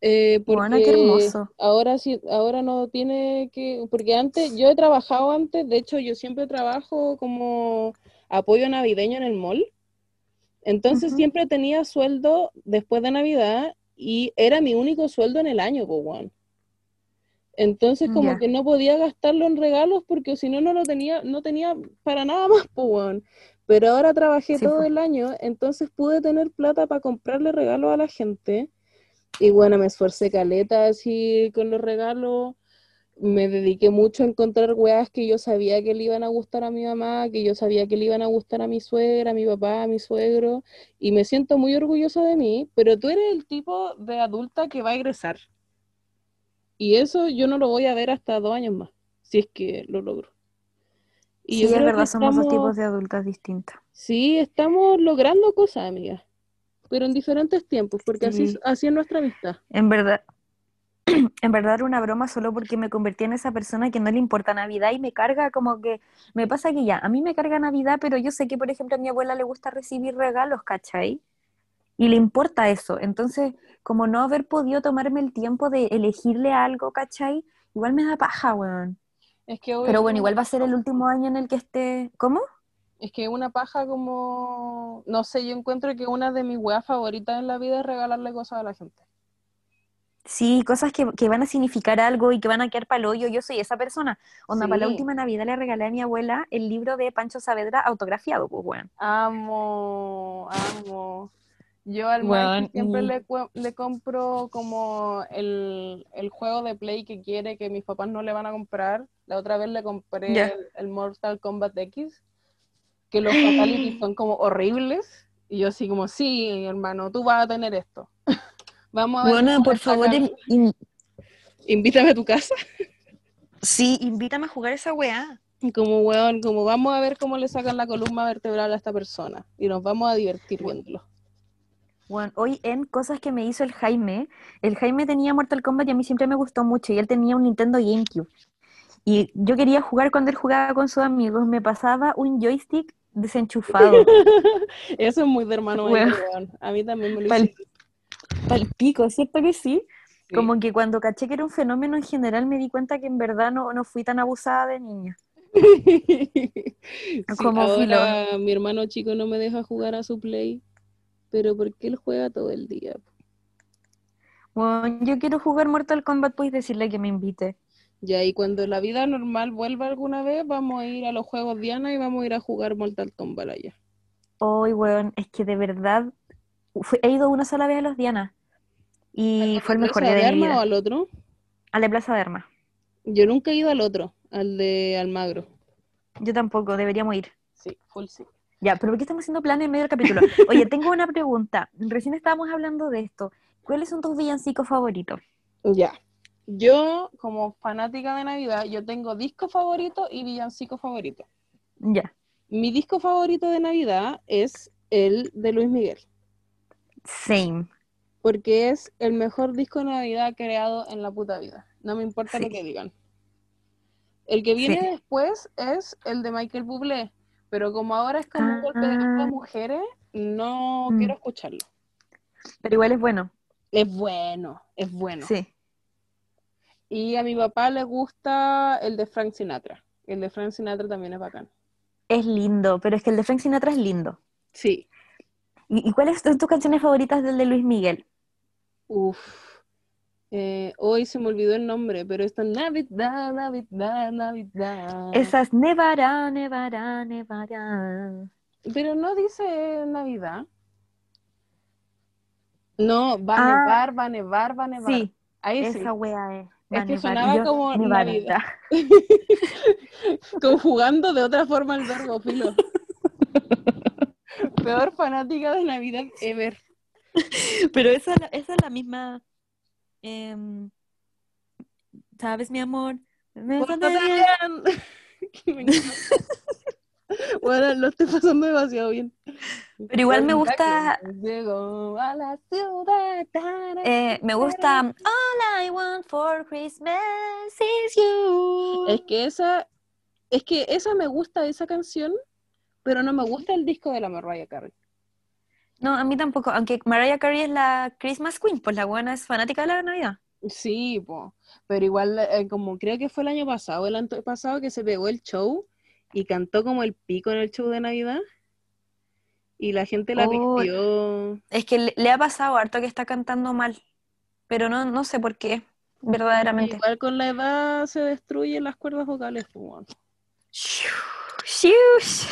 Eh, porque qué hermoso. Ahora sí, ahora no tiene que, porque antes, yo he trabajado antes, de hecho yo siempre trabajo como apoyo navideño en el mall, entonces siempre tenía sueldo después de Navidad y era mi único sueldo en el año, pues, Entonces como que no podía gastarlo en regalos porque si no, no lo tenía, no tenía para nada más, pues, Pero ahora trabajé todo el año, entonces pude tener plata para comprarle regalos a la gente y bueno, me esforcé caleta así con los regalos. Me dediqué mucho a encontrar weas que yo sabía que le iban a gustar a mi mamá, que yo sabía que le iban a gustar a mi suegra, a mi papá, a mi suegro. Y me siento muy orgulloso de mí, pero tú eres el tipo de adulta que va a egresar. Y eso yo no lo voy a ver hasta dos años más, si es que lo logro. Y sí, es verdad, somos dos tipos de adultas distintas. Sí, estamos logrando cosas, amiga pero en diferentes tiempos, porque así, así es nuestra amistad. En verdad, en verdad era una broma solo porque me convertí en esa persona que no le importa Navidad y me carga como que, me pasa que ya, a mí me carga Navidad, pero yo sé que, por ejemplo, a mi abuela le gusta recibir regalos, ¿cachai? Y le importa eso. Entonces, como no haber podido tomarme el tiempo de elegirle algo, ¿cachai? Igual me da paja, weón. Es que pero bueno, igual va a ser el último año en el que esté... ¿Cómo? Es que una paja como, no sé, yo encuentro que una de mis weas favoritas en la vida es regalarle cosas a la gente. Sí, cosas que, van a significar algo y que van a quedar para el hoyo. Yo soy esa persona. Onda, para la última Navidad le regalé a mi abuela el libro de Pancho Saavedra autografiado, pues, bueno. Amo, amo. Yo al bueno, siempre le, le, compro como el, juego de Play que quiere que mis papás no le van a comprar. La otra vez le compré el Mortal Kombat X que los fatalities son como horribles. Y yo así como, sí, hermano, tú vas a tener esto. Vamos a ver. Bueno, por favor, invítame a tu casa. Sí, invítame a jugar esa weá. Como weón, como vamos a ver cómo le sacan la columna vertebral a esta persona. Y nos vamos a divertir viéndolo. Bueno, hoy en cosas que me hizo el Jaime, el Jaime tenía Mortal Kombat y a mí siempre me gustó mucho y él tenía un Nintendo GameCube. Y yo quería jugar cuando él jugaba con sus amigos, me pasaba un joystick desenchufado. Eso es muy de hermano A mí también me lo. Pal pico, ¿cierto que sí? Como que cuando caché que era un fenómeno en general me di cuenta que en verdad no, no fui tan abusada de niña. Como ahora mi hermano chico no me deja jugar a su play, pero porque él juega todo el día. Bueno, yo quiero jugar Mortal Kombat, pues decirle que me invite. Y cuando la vida normal vuelva alguna vez, vamos a ir a los juegos Diana y vamos a ir a jugar Mortal Kombat allá. Hoy, weón, es que de verdad he ido una sola vez a los Diana y fue el mejor día de, de mi vida. o al otro? Al de Plaza de Armas. Yo nunca he ido al otro, al de Almagro. Yo tampoco, deberíamos ir. Sí, full sí. Ya, pero ¿por qué estamos haciendo planes en medio del capítulo? Oye, tengo una pregunta. Recién estábamos hablando de esto. ¿Cuáles son tus villancicos favoritos? Ya. Yo, como fanática de Navidad, yo tengo disco favorito y villancico favorito. Ya. Mi disco favorito de Navidad es el de Luis Miguel. Same. Porque es el mejor disco de Navidad creado en la puta vida. No me importa lo que digan. El que viene después es el de Michael Bublé. Pero como ahora es como un golpe de las ah. mujeres, no mm. quiero escucharlo. Pero igual es bueno. Es bueno, es bueno. Sí. Y a mi papá le gusta el de Frank Sinatra. El de Frank Sinatra también es bacán. Es lindo, pero es que el de Frank Sinatra es lindo. Sí. ¿Y, cuáles son tus canciones favoritas del de Luis Miguel? Uf. Eh, hoy se me olvidó el nombre, pero está Navidad, Navidad, Navidad. Esa es Nevará, Nevará, Nevará. Pero no dice Navidad. No, va a Ah. nevar, va a nevar, va a nevar. Sí, Ahí sí. esa wea es. Es que sonaba yo, como. Navidad. Conjugando de otra forma el verbo, filo. Peor fanática de Navidad ever. Pero esa, esa es la misma. em, ¿Sabes, mi amor? Me. Bueno, lo estoy pasando demasiado bien. Pero igual me Cuenta gusta, que Llegó a la ciudad. tara, eh, me gusta All I want for Christmas is you. Es que esa, es que esa me gusta esa canción, pero no me gusta el disco de la Mariah Carey. No, a mí tampoco, aunque Mariah Carey es la Christmas Queen, pues la buena es fanática de la Navidad. Sí, po. pero igual eh, como creo que fue el año pasado, el antepasado que se pegó el show y cantó como el pico en el show de Navidad y la gente la Oh. Es que le, le ha pasado harto que está cantando mal, pero no, no sé por qué, verdaderamente. Igual con la edad se destruyen las cuerdas vocales. weón. Shush.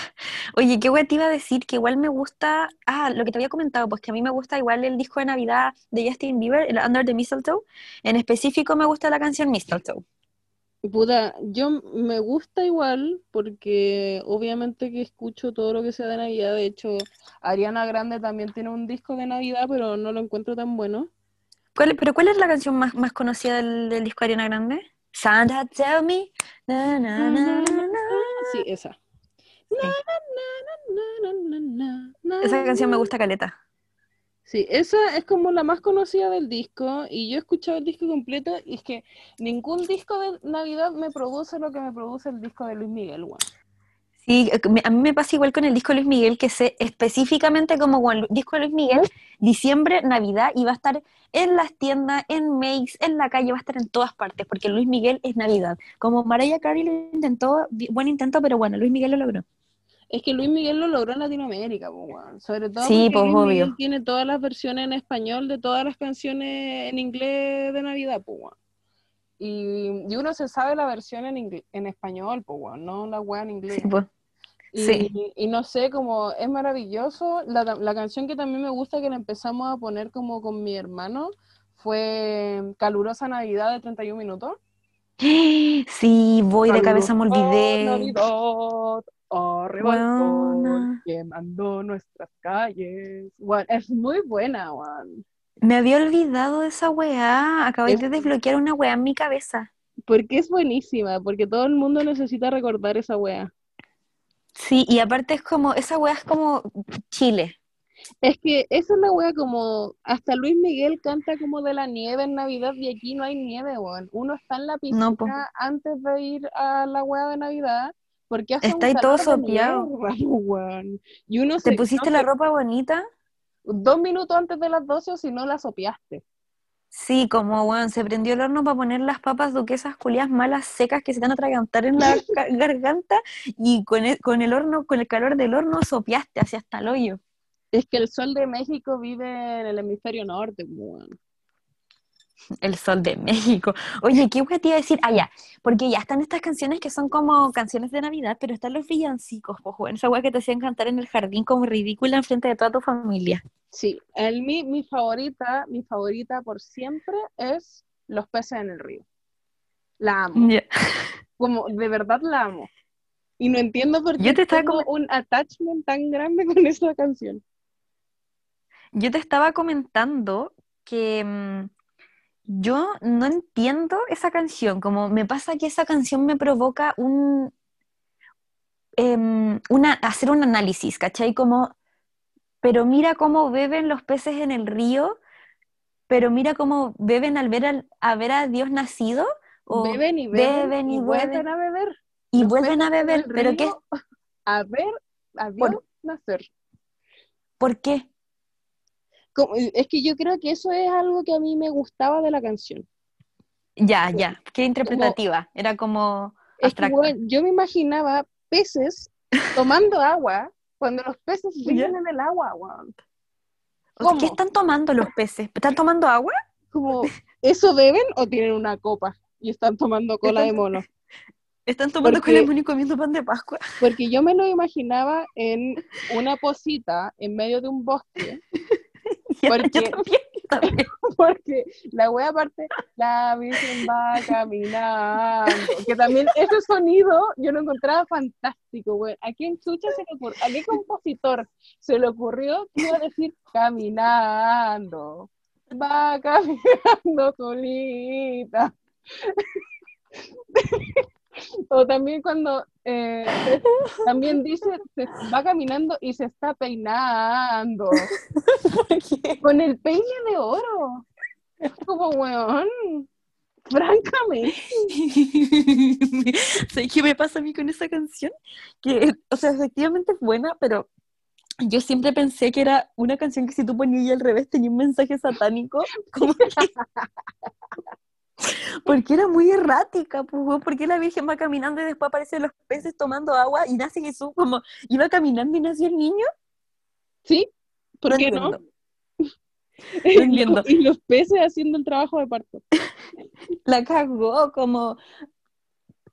Oye, qué wea te iba a decir que igual me gusta, ah, lo que te había comentado, pues que a mí me gusta igual el disco de Navidad de Justin Bieber, el Under the Mistletoe. En específico me gusta la canción Mistletoe. Puta, yo me gusta igual porque obviamente que escucho todo lo que sea de Navidad. De hecho, Ariana Grande también tiene un disco de Navidad, pero no lo encuentro tan bueno. ¿Cuál, pero ¿cuál es la canción más, más conocida del, del disco de Ariana Grande? Santa Tell Me. na, na, na. Sí, esa. Sí. Na, na, na, na, na, Esa canción me gusta caleta. Sí, esa es como la más conocida del disco y yo he escuchado el disco completo y es que ningún disco de Navidad me produce lo que me produce el disco de Luis Miguel. Sí, eh, a mí me pasa igual con el disco de Luis Miguel, que sé específicamente como el disco de Luis Miguel, diciembre, Navidad, y va a estar en las tiendas, en Makes, en la calle, va a estar en todas partes, porque Luis Miguel es Navidad. Como Mariah Carey lo intentó, buen intento, pero bueno, Luis Miguel lo logró. Es que Luis Miguel lo logró en Latinoamérica, weón. Sobre todo Sí, porque pues, Luis Miguel tiene todas las versiones en español de todas las canciones en inglés de Navidad, pues. Y, y uno se sabe la versión en, en español, pues, no la weá en inglés. Sí, pues. Y, Sí. y no sé, como es maravilloso. La, la canción que también me gusta que la empezamos a poner como con mi hermano fue Calurosa Navidad de 31 minutos. Sí, voy de cabeza, me olvidé. Navidad, sol, Buena. quemando nuestras calles. Bueno, es muy buena, Juan. Me había olvidado de esa weá, acabé Es- de desbloquear una weá en mi cabeza. Porque es buenísima, porque todo el mundo necesita recordar esa wea. Sí, y aparte es como, esa weá es como Chile. Es que esa es la wea como, hasta Luis Miguel canta como de la nieve en Navidad y aquí no hay nieve, weón. Uno está en la piscina No, antes de ir a la wea de Navidad porque hace Está un ahí todo sopeado. Y uno ¿Te se, pusiste no la ropa bonita? dos minutos antes de las 12 o si no la sopeaste. Sí, como, weón, se prendió el horno para poner las papas duquesas culiadas malas secas que se van a atragantar en la garganta y con el, con el horno, con el calor del horno sopeaste hacia hasta el hoyo. Es que el sol de México vive en el hemisferio norte, weón. El sol de México. Oye, ¿qué voy te iba a decir? Ah, ya, porque ya están estas canciones que son como canciones de Navidad, pero están los villancicos, pues, weón, esa weá que te hacían cantar en el jardín como ridícula enfrente de toda tu familia. Sí, el, mi, mi favorita, mi favorita por siempre es Los peces en el río. La amo. Como, de verdad la amo. Y no entiendo por qué Yo te estaba tengo un attachment tan grande con esa canción. Yo te estaba comentando que mm, yo no entiendo esa canción, como me pasa que esa canción me provoca un, em, una, hacer un análisis, ¿cachai? Como, pero mira cómo beben los peces en el río, pero mira cómo beben al ver, al- a ver a Dios nacido, o beben y beben, beben y, y vuelven a beber. y Los vuelven a beber, pero ¿qué? A ver a Dios Por- nacer. ¿Por qué? Es que yo creo que eso es algo que a mí me gustaba de la canción. Ya, ya, qué interpretativa, era como Es que, weón, yo me imaginaba peces tomando agua cuando los peces viven en el agua. O sea, ¿Qué están tomando los peces? ¿Están tomando agua? Como, ¿eso beben o tienen una copa y están tomando cola de mono? ¿Están tomando Porque- con el y comiendo pan de Pascua? Porque yo me lo imaginaba en una posita en medio de un bosque, Porque- yo también. También. Porque la wea aparte, la Virgen va caminando. Que también ese sonido yo lo encontraba fantástico, güey. ¿A quién chucha se le ocurrió? ¿A qué compositor se le ocurrió que iba a decir caminando? Va caminando solita. O también cuando eh, también dice, se va caminando y se está peinando. Con el peine de oro. Es como, weón, francamente. ¿Sabes qué me pasa a mí con esa canción? Que, o sea, efectivamente es buena, pero yo siempre pensé que era una canción que si tú ponías al revés tenía un mensaje satánico. Como que- Porque era muy errática, pues, porque la Virgen va caminando y después aparecen los peces tomando agua y nace Jesús como iba caminando y nació el niño. ¿Sí? ¿Por No qué no? entiendo. No entiendo. Y los peces haciendo el trabajo de parto. La cagó, como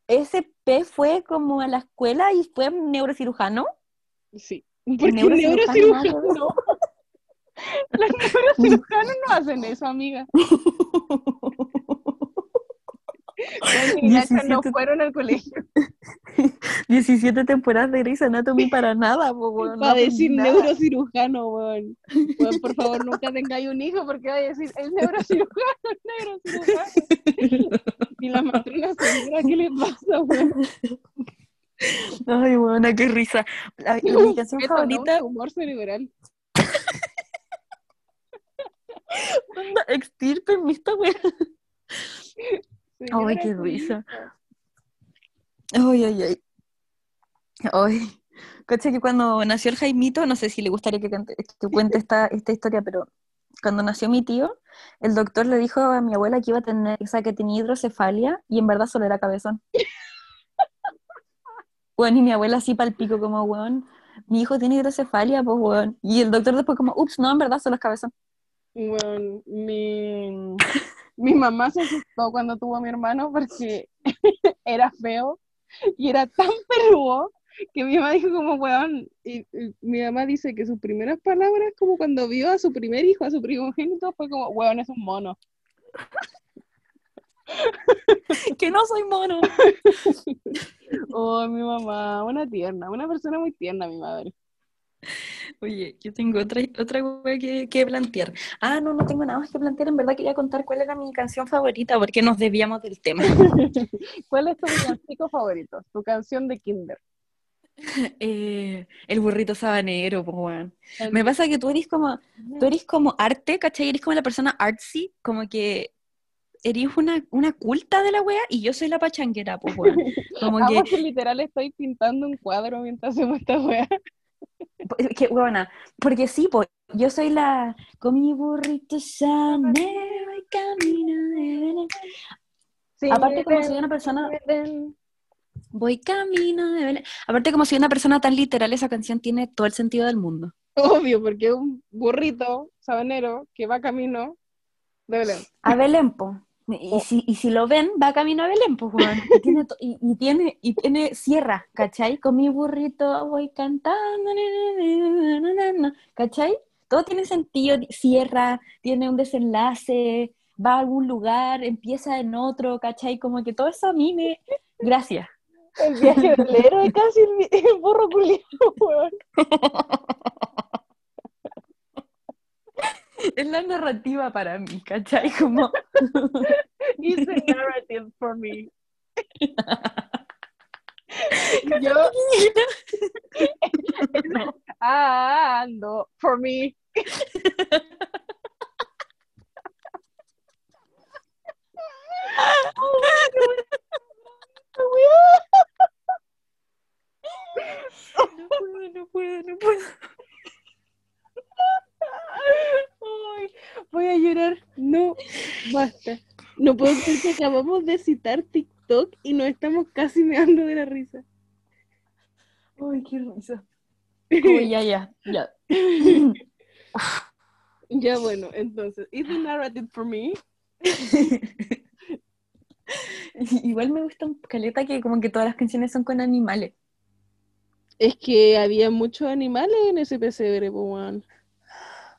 ese pez fue como a la escuela y fue neurocirujano. Sí. Porque neurocirujano, neurocirujano. Los neurocirujanos no hacen eso, amiga. No 17 fueron al colegio 17 temporadas de Grey's Anatomy para nada, weón, para decir nada. neurocirujano, weón. Por favor, nunca tengáis un hijo porque va a decir el neurocirujano, el neurocirujano. Y la matrona señora, ¿qué le pasa, weón? Ay, buena, qué risa. La- mi canción favorita, Humor cerebral. extirpen esta weá. Ay, qué risa. Ay, ay, ay. Ay. Caché que cuando nació el Jaimito, no sé si le gustaría que, que cuente esta, esta historia, pero cuando nació mi tío, el doctor le dijo a mi abuela que iba a tener, o sea, que tenía hidrocefalia y en verdad solo era cabezón. Bueno, y mi abuela así palpico como, weón, mi hijo tiene hidrocefalia, pues, weón. Y el doctor después como, ups, no, en verdad solo es cabezón. Bueno, mi, mi mamá se asustó cuando tuvo a mi hermano porque era feo y era tan peludo que mi mamá dijo como, weón, y, y mi mamá dice que sus primeras palabras como cuando vio a su primer hijo, a su primogénito, fue como, weón, es un mono. que no soy mono. Oh, mi mamá, una tierna, una persona muy tierna, mi madre. Oye, yo tengo otra, otra wea que, que plantear. Ah, no, no tengo nada más que plantear. En verdad quería contar cuál era mi canción favorita, porque nos desviamos del tema. ¿Cuál es tu villancico favorito? Tu canción de Kinder. Eh, el burrito sabanero, pues. El- Me pasa que tú eres como, tú eres como arte, ¿cachai? Eres como la persona artsy, como que eres una, una culta de la wea y yo soy la pachanguera, pues, weón. Como que, literal estoy pintando un cuadro mientras hacemos esta weá. Que weona, porque sí, pues, yo soy la, con mi burrito sabanero y camino de Belén. Aparte, como soy una persona- Voy camino de Belén. Aparte, como soy una persona tan literal, esa canción tiene todo el sentido del mundo. Obvio, porque es un burrito sabanero que va camino de Belén. A Belén, po. Y, si, y si lo ven, va camino a Belén, pues. Y tiene, y, y tiene, y tiene sierra, ¿cachai? Con mi burrito voy cantando, ¿cachai? Todo tiene sentido, sierra, tiene un desenlace, va a algún lugar, empieza en otro, ¿cachai? Como que todo eso a mí me... Gracias. El viaje del héroe, casi el burro culiado, weón. Es la narrativa para mí, ¿cachai? Como... It's the narrative for me. Yo ando for me. No puedo, no puedo, no puedo. Ay, voy a llorar. No, basta. No puedo creer que acabamos de citar TikTok y nos estamos casi meando de la risa. Ay, qué risa. Uy, ya, ya, ya. Ya bueno, entonces, is the narrative for me? Igual me gusta un caleta que como que todas las canciones son con animales. Es que había muchos animales en ese pesebre, weón.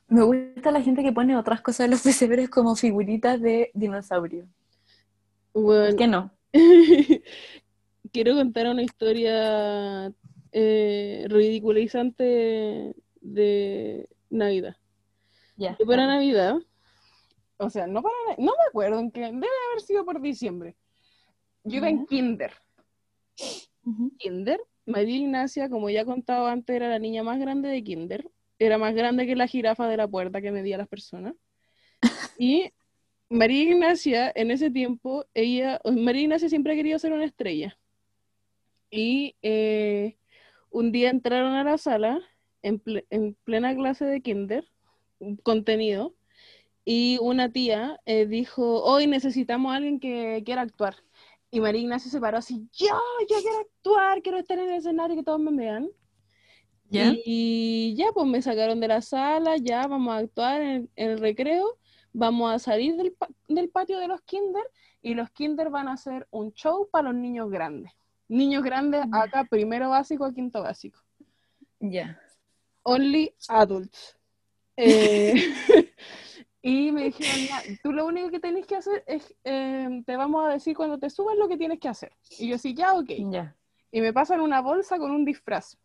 Me gusta la gente que pone otras cosas en los pesebres como figuritas de dinosaurio. Bueno, ¿Por qué no? quiero contar una historia eh, ridiculizante de Navidad. Ya. Que para Navidad, o sea, no para no me acuerdo en qué, debe haber sido por diciembre. Yo iba en kinder. Kinder, María Ignacia, como ya contaba antes, era la niña más grande de kinder. Era más grande que la jirafa de la puerta que medía las personas. Y María Ignacia, en ese tiempo, ella, María Ignacia siempre ha querido ser una estrella. Y eh, un día entraron a la sala, en, ple- en plena clase de kinder, contenido, y una tía eh, dijo, hoy necesitamos a alguien que quiera actuar. Y María Ignacia se paró así, yo, yo quiero actuar, quiero estar en el escenario, que todos me vean. ¿Ya? Y ya, pues me sacaron de la sala, ya vamos a actuar en, en el recreo, vamos a salir del, pa- del patio de los kinder y los kinder van a hacer un show para los niños grandes. Niños grandes Ya. acá, primero básico a quinto básico. Ya. Only adults. Eh, y me dijeron, "Ya, tú lo único que tenés que hacer es, eh, te vamos a decir cuando te subas lo que tienes que hacer. Y yo sí, ya, ok Ya. y me pasan una bolsa con un disfraz.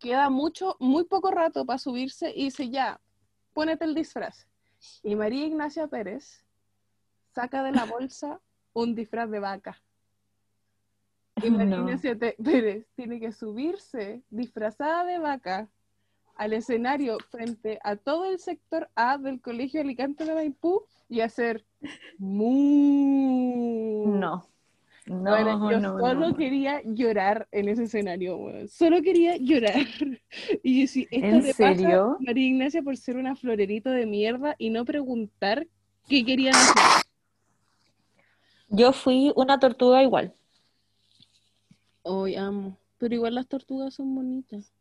Queda mucho, muy poco rato para subirse y dice, ya, ponete el disfraz. Y María Ignacia Pérez saca de la bolsa un disfraz de vaca. Y María No. Ignacia Pérez tiene que subirse disfrazada de vaca al escenario frente a todo el sector A del Colegio Alicante de Maipú y hacer mu. No. No, yo no, solo no. quería llorar en ese escenario, weón. Solo quería llorar. Y sí, esto ¿En serio? María Ignacia por ser una florerito de mierda y no preguntar qué querían hacer. Yo fui una tortuga igual. Hoy amo. Pero igual las tortugas son bonitas.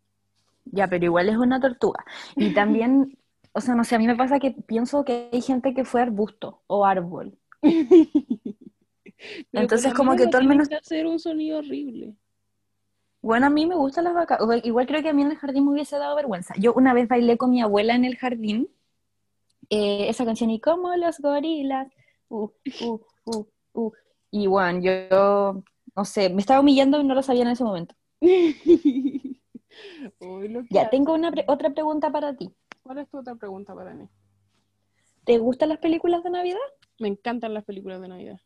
Ya, pero igual es una tortuga. Y también, o sea, no sé, a mí me pasa que pienso que hay gente que fue arbusto o árbol. Pero Entonces, como menos que tú al no menos- tienes que hacer un sonido horrible. Bueno, a mí me gustan las vacas. Igual creo que a mí en el jardín me hubiese dado vergüenza. Yo una vez bailé con mi abuela en el jardín eh, esa canción y como los gorilas. Uh, uh, uh, uh. Y bueno, yo, no sé, me estaba humillando y no lo sabía en ese momento. Uy, Ya, hace. tengo una pre- otra pregunta para ti. ¿Cuál es tu otra pregunta para mí? ¿Te gustan las películas de Navidad? Me encantan las películas de Navidad.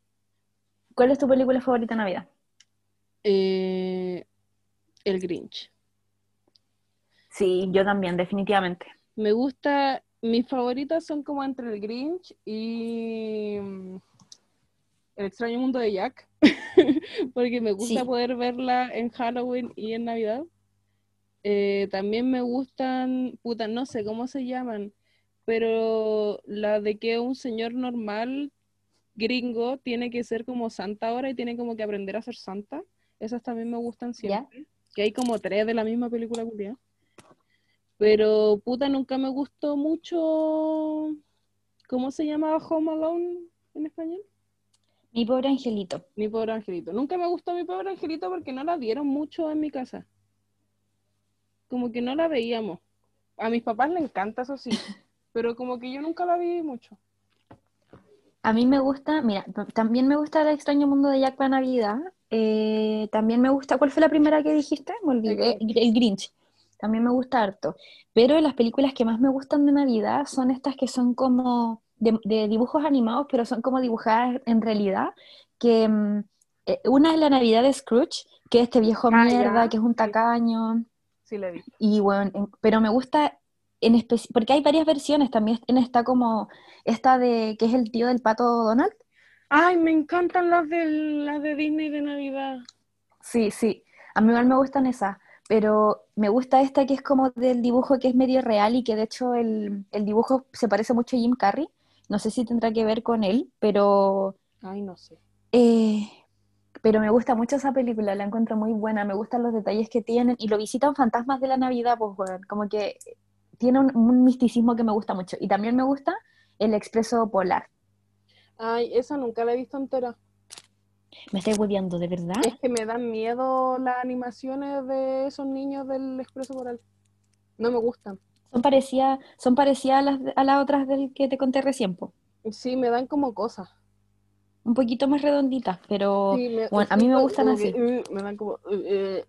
¿Cuál es tu película favorita de Navidad? Eh, el Grinch. Sí, yo también, definitivamente. Me gusta, mis favoritas son como entre el Grinch y mm, El extraño mundo de Jack, porque me gusta Sí. poder verla en Halloween y en Navidad. Eh, también me gustan, puta, no sé cómo se llaman, pero la de que un señor normal gringo tiene que ser como santa ahora y tiene como que aprender a ser santa. Esas también me gustan ¿Ya? siempre. Que hay como tres de la misma película culiá. Pero puta, nunca me gustó mucho. ¿Cómo se llamaba Home Alone en español? Mi pobre angelito. Mi pobre angelito. Nunca me gustó mi pobre angelito porque no la dieron mucho en mi casa. Como que no la veíamos. A mis papás les encanta, eso sí. Pero como que yo nunca la vi mucho. A mí me gusta, mira, también me gusta El extraño mundo de Jack para Navidad. Eh, también me gusta, ¿cuál fue la primera que dijiste? Me olvidé. El Grinch. También me gusta harto. Pero las películas que más me gustan de Navidad son estas que son como de, de dibujos animados, pero son como dibujadas en realidad. Que mm, eh, una es la Navidad de Scrooge, que es este viejo Ah, mierda, ya. que es un tacaño. Sí, la vi. Y bueno, en- pero me gusta en porque hay varias versiones, también en- está como esta de que es el tío del pato Donald. Ay, me encantan las de, las de Disney de Navidad. Sí, sí, a mí igual me gustan esas, pero me gusta esta que es como del dibujo que es medio real y que de hecho el, el dibujo se parece mucho a Jim Carrey. No sé si tendrá que ver con él, pero, Ay, no sé. eh, pero me gusta mucho esa película, la encuentro muy buena, me gustan los detalles que tienen y lo visitan fantasmas de la Navidad, pues bueno, como que tiene un, un misticismo que me gusta mucho. Y también me gusta El Expreso Polar. Ay, esa nunca la he visto entera. Me estoy hueviando, ¿de verdad? Es que me dan miedo las animaciones de esos niños del Expreso Polar. No me gustan. Son parecidas, son parecidas a las, a las otras del que te conté recién, po. Sí, me dan como cosas. Un poquito más redonditas, pero Sí, me- bueno, a mí me gustan así. que, uh, me dan como... uh, uh,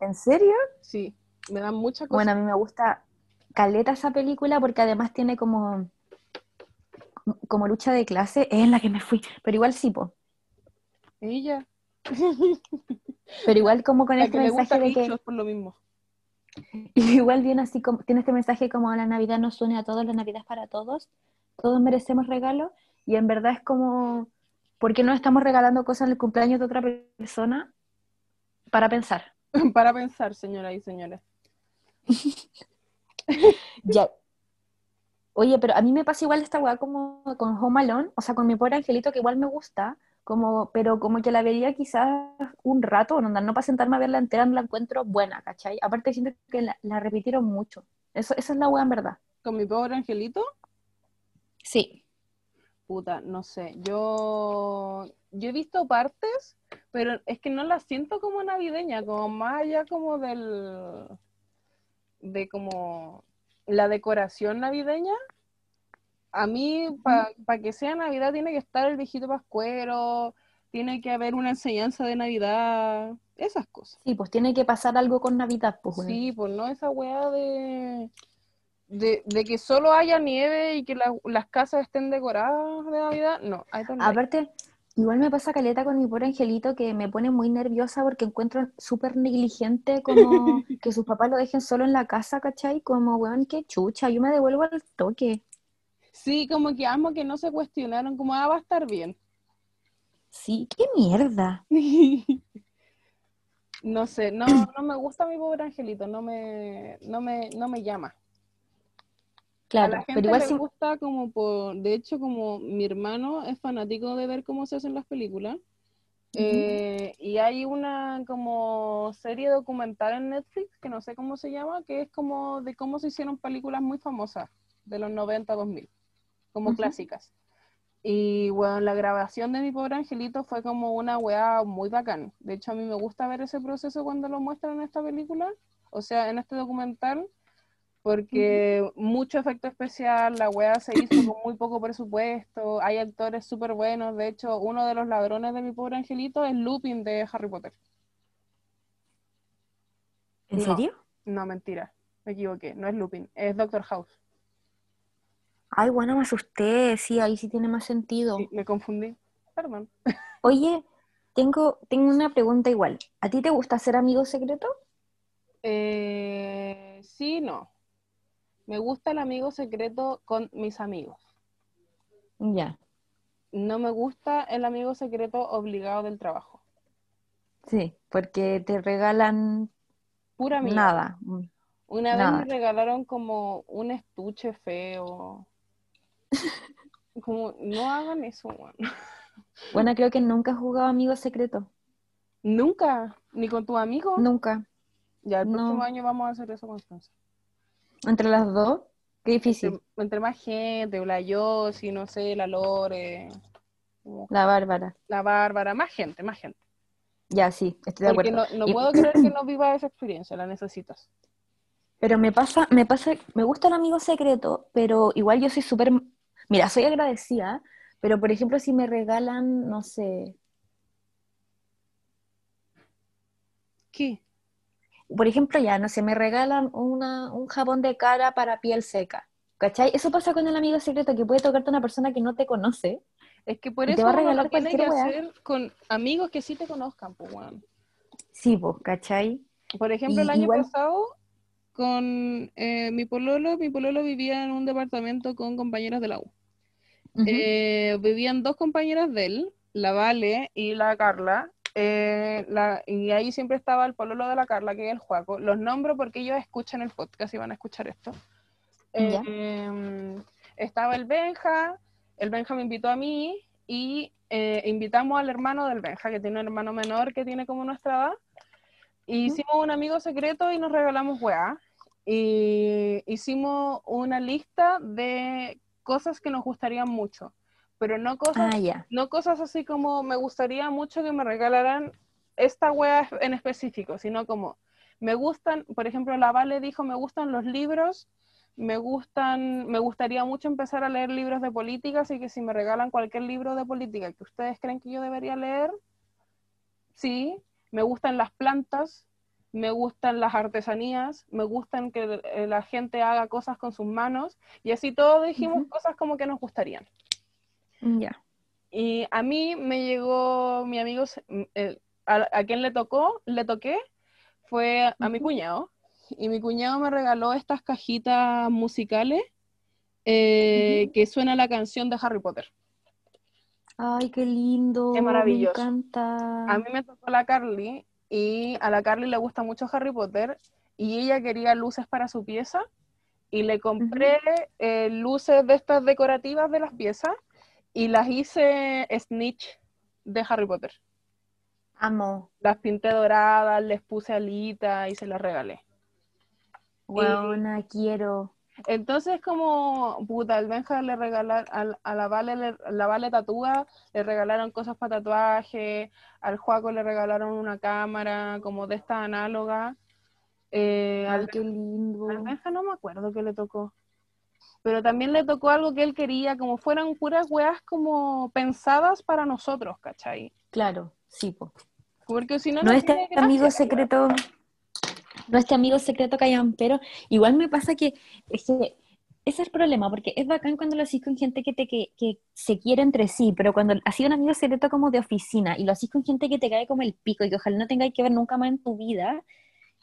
¿En serio? sí, me dan muchas cosas. Bueno, a mí me gusta caleta esa película porque además tiene como, como lucha de clase. Es en la que me fui, pero igual sí, po. Ella, Pero igual como con la este que mensaje de que... por lo mismo. Y igual viene así como, tiene este mensaje como la Navidad nos une a todos, la Navidad es para todos, todos merecemos regalos, y en verdad es como, ¿por qué no estamos regalando cosas en el cumpleaños de otra persona? Para pensar. Para pensar, señoras y señores. Ya. Oye, pero a mí me pasa igual esta weá como con Home Alone, o sea, con mi pobre angelito, que igual me gusta, como, pero como que la vería quizás un rato, no, no para sentarme a verla entera, no la encuentro buena, ¿cachai? Aparte siento que la, la repitieron mucho. Eso, esa es la weá en verdad. Con mi pobre angelito, Sí. puta, no sé. Yo, yo he visto partes, pero es que no las siento como navideña, como más allá como del, de como la decoración navideña. A mí, para que sea Navidad, tiene que estar el viejito pascuero, tiene que haber una enseñanza de Navidad, esas cosas. Sí, pues tiene que pasar algo con Navidad, pues. Sí, pues no esa weá de, de, de que solo haya nieve y que la- las casas estén decoradas de Navidad. No. Aparte, igual me pasa caleta con mi pobre angelito que me pone muy nerviosa porque encuentro súper negligente como que sus papás lo dejen solo en la casa, ¿cachai? Como, weón, qué chucha, yo me devuelvo al toque. Sí, como que amo que no se cuestionaron, como, ah, va a estar bien. Sí, qué mierda. No sé, no, no me gusta mi pobre angelito, no me, no me, no me llama. A Claro, la gente pero igual le gusta como por, de hecho como mi hermano es fanático de ver cómo se hacen las películas. Eh, y hay una como serie documental en Netflix, que no sé cómo se llama, que es como de cómo se hicieron películas muy famosas de los 90, 2000, como Ujú. clásicas. Y bueno, la grabación de Mi Pobre Angelito fue como una weá muy bacán. De hecho, a mí me gusta ver ese proceso cuando lo muestran en esta película, o sea, en este documental, porque mucho efecto especial, la weá se hizo con muy poco presupuesto, hay actores súper buenos. De hecho, uno de los ladrones de Mi Pobre Angelito es Lupin de Harry Potter. ¿en no. serio? No, mentira, me equivoqué, no es Lupin, es Doctor House. Ay, bueno, me asusté, sí, ahí sí tiene más sentido. Sí, me confundí, perdón. Oye, tengo, tengo una pregunta igual. ¿A ti te gusta ser amigo secreto? Eh, sí, no. Me gusta el amigo secreto con mis amigos. Ya, No me gusta el amigo secreto obligado del trabajo. sí, porque te regalan Pura nada. Una vez me regalaron como un estuche feo. Como, no hagan eso, weón. Bueno, creo que nunca he jugado amigo secreto. Nunca, ni con tu amigo. Nunca. Ya, el no. próximo año vamos a hacer eso con Constanza. Entre las dos, qué difícil. Entre, entre más gente, la Yossi, no sé, la Lore, La Bárbara. la Bárbara, más gente, más gente. Ya, sí, estoy de Porque acuerdo. no, no Y- puedo creer que no viva esa experiencia, la necesitas. Pero me pasa, me pasa, me gusta el amigo secreto, pero igual yo soy súper, mira, soy agradecida, pero por ejemplo si me regalan, no sé, ¿Qué? Por ejemplo ya, no sé, me regalan una, un jabón de cara para piel seca, ¿cachai? Eso pasa con el amigo secreto, que puede tocarte una persona que no te conoce, Es que por Y te eso va a regalar que hacer con amigos que sí te conozcan, pues, sí, vos, ¿cachai? Por ejemplo, Y el año igual- pasado, con eh, mi pololo, mi pololo vivía en un departamento con compañeras de la U. Eh, vivían dos compañeras de él, la Vale y la Carla. Eh, la- y ahí siempre estaba el pololo de la Carla, que es el Juaco. Los nombro porque ellos escuchan el podcast y van a escuchar esto. Eh, estaba el Benja, el Benja me invitó a mí y eh, invitamos al hermano del Benja, que tiene un hermano menor que tiene como nuestra edad. Y hicimos un amigo secreto y nos regalamos weá. Y hicimos una lista de cosas que nos gustarían mucho, pero no cosas, Ah, no cosas así como me gustaría mucho que me regalaran esta wea en específico, sino como me gustan, por ejemplo, la Vale dijo, me gustan los libros me gustan, me gustaría mucho empezar a leer libros de política, así que si me regalan cualquier libro de política que ustedes creen que yo debería leer, sí, me gustan las plantas, me gustan las artesanías, me gustan que eh, la gente haga cosas con sus manos, y así todos dijimos cosas como que nos gustarían. Ya. Y a mí me llegó mi amigo, a, a quien le tocó, le toqué, fue a mi cuñado, y mi cuñado me regaló estas cajitas musicales eh, que suena la canción de Harry Potter. Ay, qué lindo. Qué maravilloso. Me encanta. A mí me tocó la Carly y a la Carly le gusta mucho Harry Potter y ella quería luces para su pieza y le compré eh, luces de estas decorativas de las piezas y las hice Snitch de Harry Potter. Amo. Las pinté doradas, les puse alitas y se las regalé. Buena, quiero. Entonces, como puta, al Benja le regalaron, a la Vale, la Vale tatúa, le regalaron cosas para tatuaje, al Juaco le regalaron una cámara como de esta análoga. Eh, Ay, qué lindo. Al Benja no me acuerdo qué le tocó. Pero también le tocó algo que él quería, como fueran puras weas como pensadas para nosotros, ¿cachai? Claro, sí, po. Porque si no, No no este gracia, amigo secreto, no este amigo secreto pero igual me pasa que, es que ese es el problema, porque es bacán cuando lo haces con gente que, te, que, que se quiere entre sí, pero cuando has sido un amigo secreto como de oficina y lo haces con gente que te cae como el pico y que ojalá no tengáis que ver nunca más en tu vida,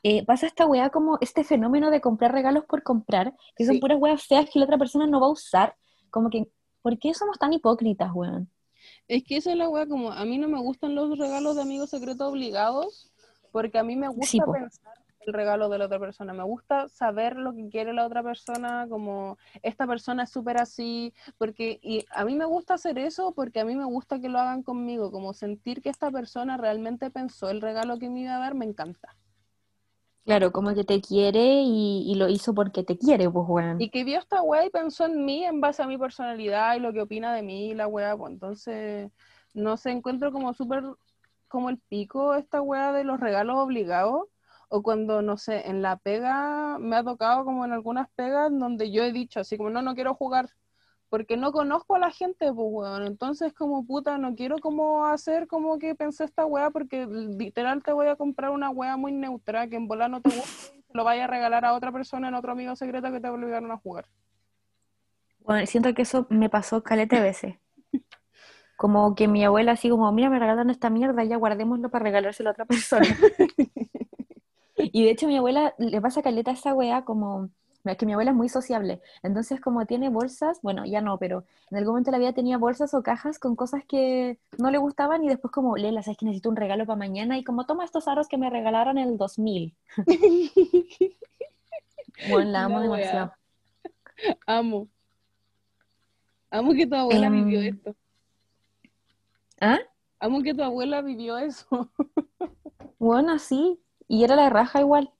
eh, pasa esta weá como este fenómeno de comprar regalos por comprar, que son Sí. puras weas feas que la otra persona no va a usar, como que, ¿por qué somos tan hipócritas, weón? Es que esa es la wea, como a mí no me gustan los regalos de amigos secretos obligados, porque a mí me gusta Sí, pensar el regalo de la otra persona, me gusta saber lo que quiere la otra persona, como esta persona es súper así, porque y a mí me gusta hacer eso porque a mí me gusta que lo hagan conmigo, como sentir que esta persona realmente pensó el regalo que me iba a dar, me encanta. Claro, como que te quiere y, y lo hizo porque te quiere, pues, weón. Y que vio esta wea y pensó en mí en base a mi personalidad y lo que opina de mí, la wea, pues entonces, no sé, encuentro como súper como el pico esta wea de los regalos obligados. O cuando, no sé, en la pega, me ha tocado como en algunas pegas donde yo he dicho así como, no, no quiero jugar, porque no conozco a la gente, pues, weón. Entonces, como puta, no quiero como hacer como que pensé esta wea, porque literal te voy a comprar una wea muy neutra que en volar no te guste y lo vaya a regalar a otra persona en otro amigo secreto que te obligaron a jugar. Bueno, siento que eso me pasó caleta veces. Como que mi abuela así como, mira, me regalaron esta mierda, ya guardémoslo para regalárselo a otra persona. Y de hecho a mi abuela le pasa caleta esa weá como, es que mi abuela es muy sociable, entonces como tiene bolsas, bueno, ya no, pero en algún momento de la vida tenía bolsas o cajas con cosas que no le gustaban y después como, Lela, sabes que necesito un regalo para mañana y como, toma estos aros que me regalaron en el 2000. Bueno, la amo weá. demasiado. Amo. Amo que tu abuela Em, vivió esto. ¿Ah? Amo que tu abuela vivió eso. Bueno, sí, y era la raja igual.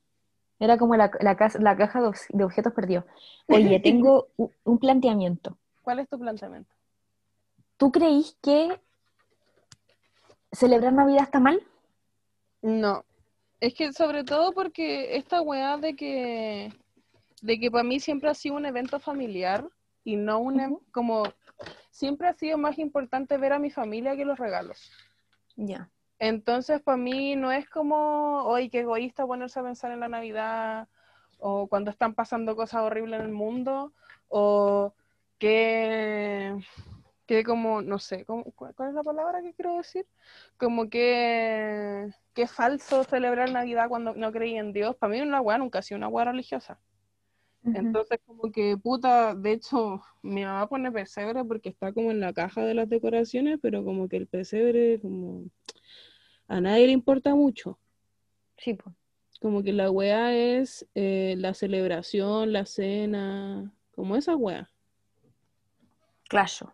Era como la, la, cas- la caja de, objetos perdidos. Oye, tengo un planteamiento. ¿Cuál es tu planteamiento? ¿Tú creís que celebrar Navidad está mal? No. Es que sobre todo porque esta weá de que de que para mí siempre ha sido un evento familiar y no un em- como siempre ha sido más importante ver a mi familia que los regalos. Ya. Entonces, para mí no es como, hoy qué egoísta ponerse a pensar en la Navidad, o cuando están pasando cosas horribles en el mundo, o que, que como, no sé, ¿cómo- cu- ¿cuál es la palabra que quiero decir? Como que, que es falso celebrar Navidad cuando no creí en Dios. Para mí una weá nunca ha sido una weá religiosa. Entonces, como que, puta, de hecho, mi mamá pone pesebre porque está como en la caja de las decoraciones, pero como que el pesebre, como, a nadie le importa mucho. Sí, pues. Como que la wea es eh, la celebración, la cena, como esa wea. Claro.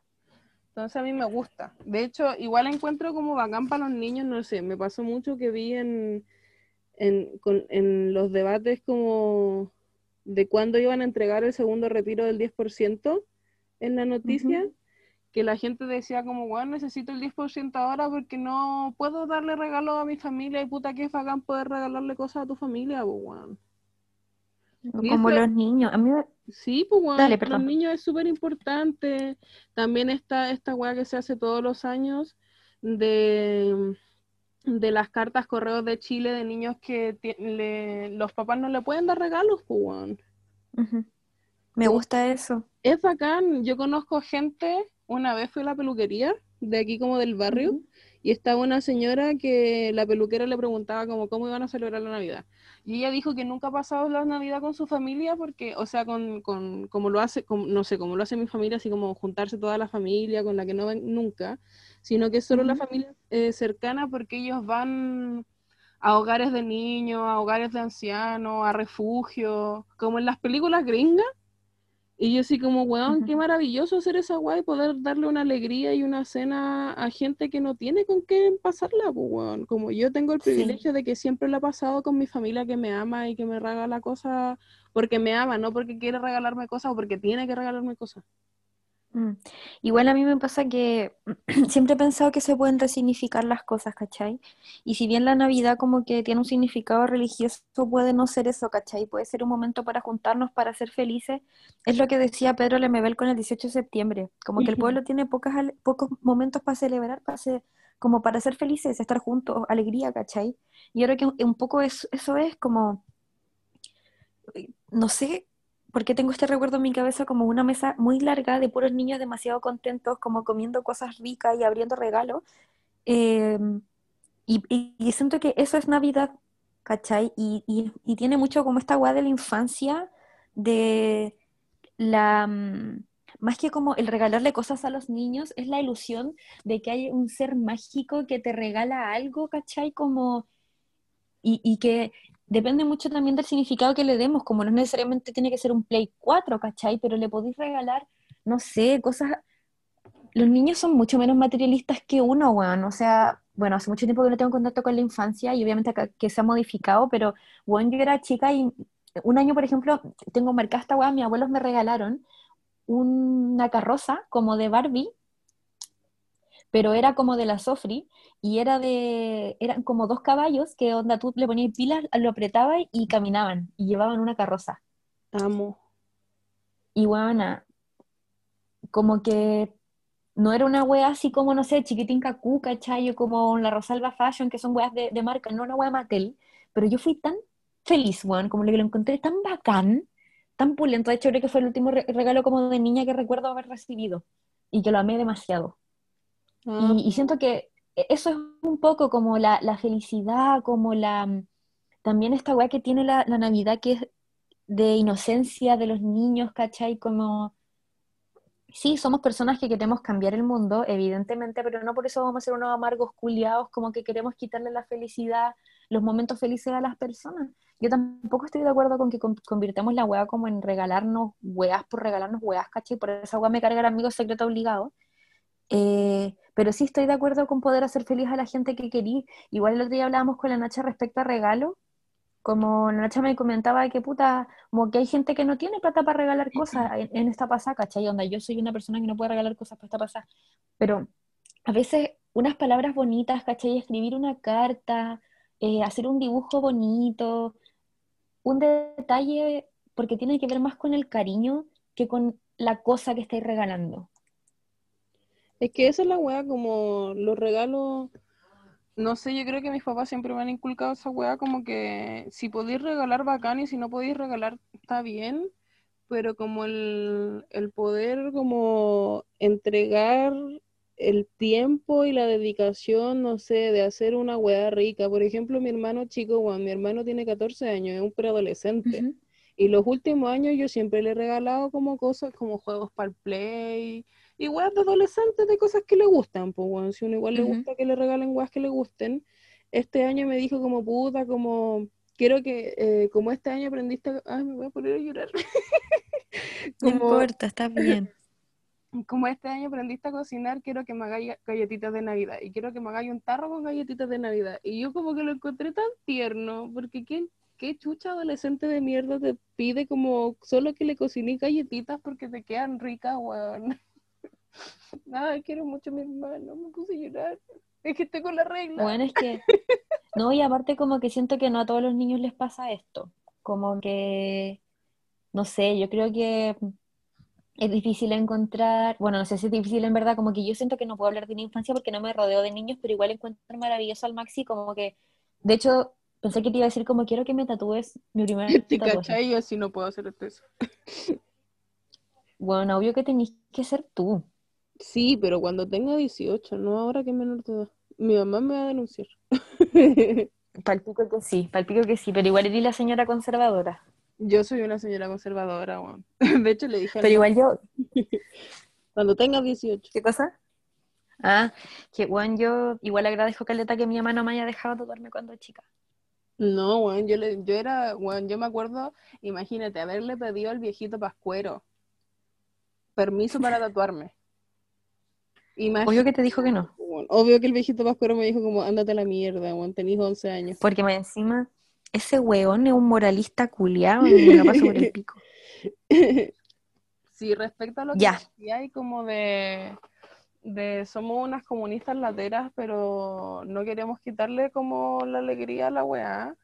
Entonces a mí me gusta. De hecho, igual encuentro como bacán para los niños, no sé, me pasó mucho que vi en, en, con- en los debates como de cuándo iban a entregar el segundo retiro del 10% en la noticia. Que la gente decía como, bueno, necesito el 10% ahora porque no puedo darle regalos a mi familia y puta que es bacán poder regalarle cosas a tu familia, pues, weón. Como los niños. A mí Sí, pues bueno, los niños es súper importante. También está esta weá que se hace todos los años de, de las cartas correos de Chile de niños que los papás no le pueden dar regalos, pues Me gusta eso. Es bacán. Yo conozco gente, una vez fui a la peluquería de aquí como del barrio y estaba una señora que la peluquera le preguntaba como cómo iban a celebrar la Navidad. Y ella dijo que nunca ha pasado la Navidad con su familia porque, o sea, con, con como lo hace, no sé, como lo hace mi familia, así como juntarse toda la familia con la que no ven nunca, sino que solo la familia eh, cercana porque ellos van a hogares de niños, a hogares de ancianos, a refugios, como en las películas gringas y yo así como, weón, qué maravilloso hacer esa guay y poder darle una alegría y una cena a gente que no tiene con qué pasarla, pues, weón. Como yo tengo el privilegio de que siempre lo he pasado con mi familia que me ama y que me regala cosas porque me ama, no porque quiere regalarme cosas o porque tiene que regalarme cosas. Mm. Igual a mí me pasa que siempre he pensado que se pueden resignificar las cosas, ¿cachai? Y si bien la Navidad como que tiene un significado religioso, puede no ser eso, ¿cachai? Puede ser un momento para juntarnos, para ser felices. Es lo que decía Pedro Lemebel con el 18 de septiembre, como que el pueblo tiene pocas, pocos momentos para celebrar, para como para ser felices, estar juntos, alegría, ¿cachai? Y ahora que un poco eso, eso es como, no sé, porque tengo este recuerdo en mi cabeza como una mesa muy larga de puros niños demasiado contentos, como comiendo cosas ricas y abriendo regalos. Em, y, siento que eso es Navidad, ¿cachai? Y, tiene mucho como esta guada de la infancia, de la... Mm, más que como el regalarle cosas a los niños, es la ilusión de que hay un ser mágico que te regala algo, ¿cachai? Como... Y, que depende mucho también del significado que le demos, como no necesariamente tiene que ser un Play 4, ¿cachai? Pero le podéis regalar, no sé, cosas... Los niños son mucho menos materialistas que uno, weón. O sea, bueno, hace mucho tiempo que no tengo contacto con la infancia y obviamente que se ha modificado, pero, bueno, yo era chica y un año, por ejemplo, tengo marcada esta weón, mis abuelos me regalaron una carroza como de Barbie, pero era como de la Sofri, y era de, eran como dos caballos que onda tú le ponías pilas, lo apretabas y caminaban y llevaban una carroza. Amo. Y bueno, como que no era una wea así como, no sé, chiquitín cacú, ¿cachai? como la Rosalba Fashion, que son weas de, de marca, no una wea Mattel, pero yo fui tan feliz, weón, como que lo encontré tan bacán, tan pulento, de hecho creo que fue el último regalo como de niña que recuerdo haber recibido, y que lo amé demasiado. Ah. y, siento que e-, eso es un poco como la, felicidad, como la... Mm, también esta weá que tiene la, Navidad que es de inocencia de los niños, ¿cachai? Como... Sí, somos personas que queremos cambiar el mundo, evidentemente, pero no por eso vamos a ser unos amargos culiados, como que queremos quitarle la felicidad, los momentos felices a las personas. Yo tampoco estoy de acuerdo con que convirtamos la weá como en regalarnos weas por regalarnos weas, ¿cachai? Por esa weá me carga el amigo secreto obligado. Eh, pero sí estoy de acuerdo con poder hacer feliz a la gente que querí. Igual el otro día hablábamos con la Nacha respecto a regalo, como la Nacha me comentaba que puta, como que hay gente que no tiene plata para regalar cosas en, esta pasada, ¿cachai? Onda, yo soy una persona que no puede regalar cosas para esta pasada, pero a veces unas palabras bonitas, ¿cachai? Escribir una carta, eh, hacer un dibujo bonito, un detalle, porque tiene que ver más con el cariño que con la cosa que estáis regalando. Es que esa es la weá, como los regalos. No sé, yo creo que mis papás siempre me han inculcado esa weá, como que si podéis regalar bacán y si no podéis regalar está bien, pero como el, el poder como entregar el tiempo y la dedicación, no sé, de hacer una weá rica. Por ejemplo, mi hermano chico, Juan, mi hermano tiene 14 años, es un preadolescente. Y los últimos años yo siempre le he regalado como cosas como juegos para el play, y weas de adolescentes de cosas que le gustan, pues weón, si uno igual le gusta que le regalen weas que le gusten, este año me dijo como puta, como quiero que, eh, como este año aprendiste, ay, me voy a poner a llorar. no importa, está bien. Como este año aprendiste a cocinar, quiero que me hagáis galletitas de Navidad y quiero que me hagáis un tarro con galletitas de Navidad. Y yo como que lo encontré tan tierno, porque ¿qué, qué chucha adolescente de mierda te pide como solo que le cocine galletitas porque te quedan ricas, weón. Nada, quiero mucho a mi hermano, me puse a llorar. Es que con la regla. Bueno, es que. No, y aparte, como que siento que no a todos los niños les pasa esto. Como que. no sé, yo creo que es difícil encontrar, bueno, no sé si es difícil en verdad, como que yo siento que no puedo hablar de mi infancia porque no me rodeo de niños, pero igual encuentro maravilloso al Maxi, como que, de hecho, pensé que te iba a decir como quiero que me tatúes mi primer ¿Te cachai? Yo así no puedo hacer eso. Bueno, obvio que tenés que ser tú. Sí, pero cuando tenga 18, no ahora que es menor de edad. Mi mamá me va a denunciar. Palpico que sí, palpico que sí, pero igual eres la señora conservadora. Yo soy una señora conservadora, weón. De hecho, le dije Pero igual yo, cuando tenga 18. ¿qué cosa? Ah, que bueno, yo igual agradezco Caleta que mi mamá no me haya dejado tatuarme cuando chica. No, weón, yo, le, yo era, weón, yo me acuerdo, imagínate, haberle pedido al viejito Pascuero permiso para tatuarme. Imagínate, Obvio que te dijo que no, obvio que el viejito Pascuero me dijo como, ándate a la mierda, weón, tenés 11 años. porque más encima ese weón es un moralista culiao y me lo paso por el pico. Sí, respecto a lo que Ya. decía hay como de, de somos unas comunistas lateras, pero no queremos quitarle como la alegría a la weá.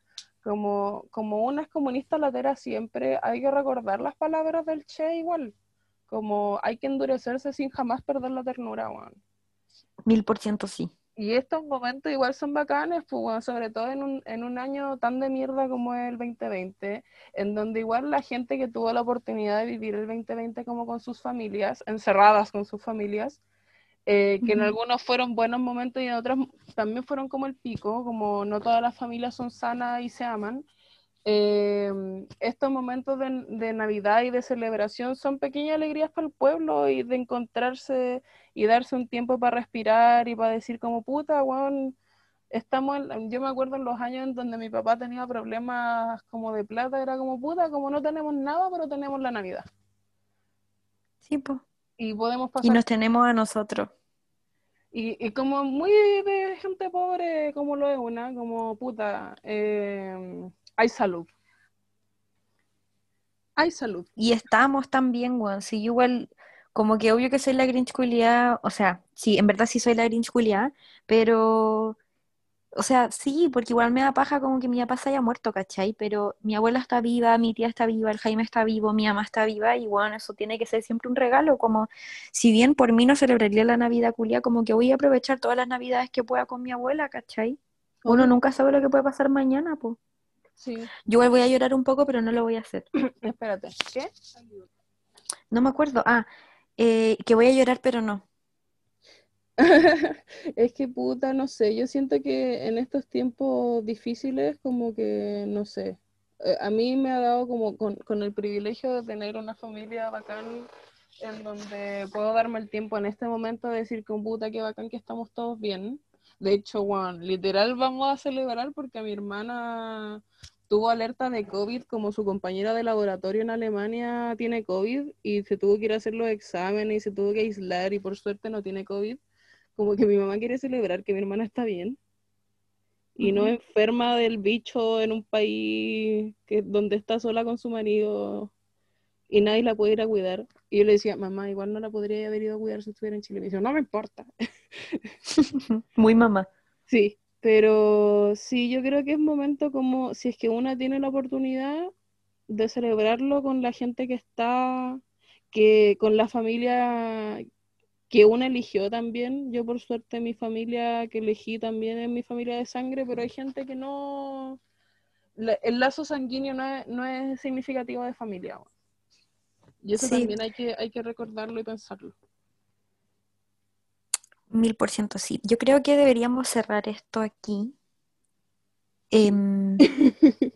Como, como unas comunistas lateras siempre hay que recordar las palabras del Che igual. Como hay que endurecerse sin jamás perder la ternura, weón. Mil por ciento sí. Y estos momentos igual son bacanes, pues, bueno, sobre todo en un, en un año tan de mierda como el 2020, en donde igual la gente que tuvo la oportunidad de vivir el 2020 como con sus familias, encerradas con sus familias, eh, que en algunos fueron buenos momentos y en otros también fueron como el pico, como no todas las familias son sanas y se aman. Eh, estos momentos de, de Navidad y de celebración son pequeñas alegrías para el pueblo y de encontrarse y darse un tiempo para respirar y para decir como puta, weón, estamos en- yo me acuerdo en los años en donde mi papá tenía problemas como de plata, era como puta, como no tenemos nada, pero tenemos la Navidad. Sí, pues. Y podemos Y pasar, nos tenemos a nosotros. y, y como muy de gente pobre, como lo es una, como puta, eh, hay salud. Hay salud. Y estamos también, weón. Sí, yo igual, como que obvio que soy la Grinch culiá, o sea, sí, en verdad sí soy la Grinch culiá, pero, o sea, sí, porque igual me da paja como que mi papá se haya muerto, ¿cachai? Pero mi abuela está viva, mi tía está viva, el Jaime está vivo, mi mamá está viva, y bueno, eso tiene que ser siempre un regalo, como, si bien por mí no celebraría la Navidad culiá, como que voy a aprovechar todas las Navidades que pueda con mi abuela, ¿cachai? Uno nunca sabe lo que puede pasar mañana, pues. Sí, Yo igual voy a llorar un poco, pero no lo voy a hacer. espérate. ¿Qué? No me acuerdo. Ah, eh, que voy a llorar, pero no. Es que puta, no sé, yo siento que en estos tiempos difíciles como que, no sé, eh, a mí me ha dado como con, con el privilegio de tener una familia bacán en donde puedo darme el tiempo en este momento de decir con puta que bacán que estamos todos bien. De hecho, Juan, literal vamos a celebrar porque mi hermana tuvo alerta de COVID, como su compañera de laboratorio en Alemania tiene COVID y se tuvo que ir a hacer los exámenes y se tuvo que aislar y por suerte no tiene COVID. Como que mi mamá quiere celebrar que mi hermana está bien y no enferma del bicho en un país que, donde está sola con su marido y nadie la puede ir a cuidar. Y yo le decía, mamá, igual no la podría haber ido a cuidar si estuviera en Chile. Me dice, no me importa. Muy mamá. Sí, pero sí, yo creo que es momento como, si es que una tiene la oportunidad de celebrarlo con la gente que está, que con la familia que una eligió también. Yo por suerte mi familia que elegí también es mi familia de sangre, pero hay gente que no, el lazo sanguíneo no es, no es significativo de familia. weón. Y eso Sí. también hay que, hay que recordarlo y pensarlo. Mil por ciento sí. Yo creo que deberíamos cerrar esto aquí. Em,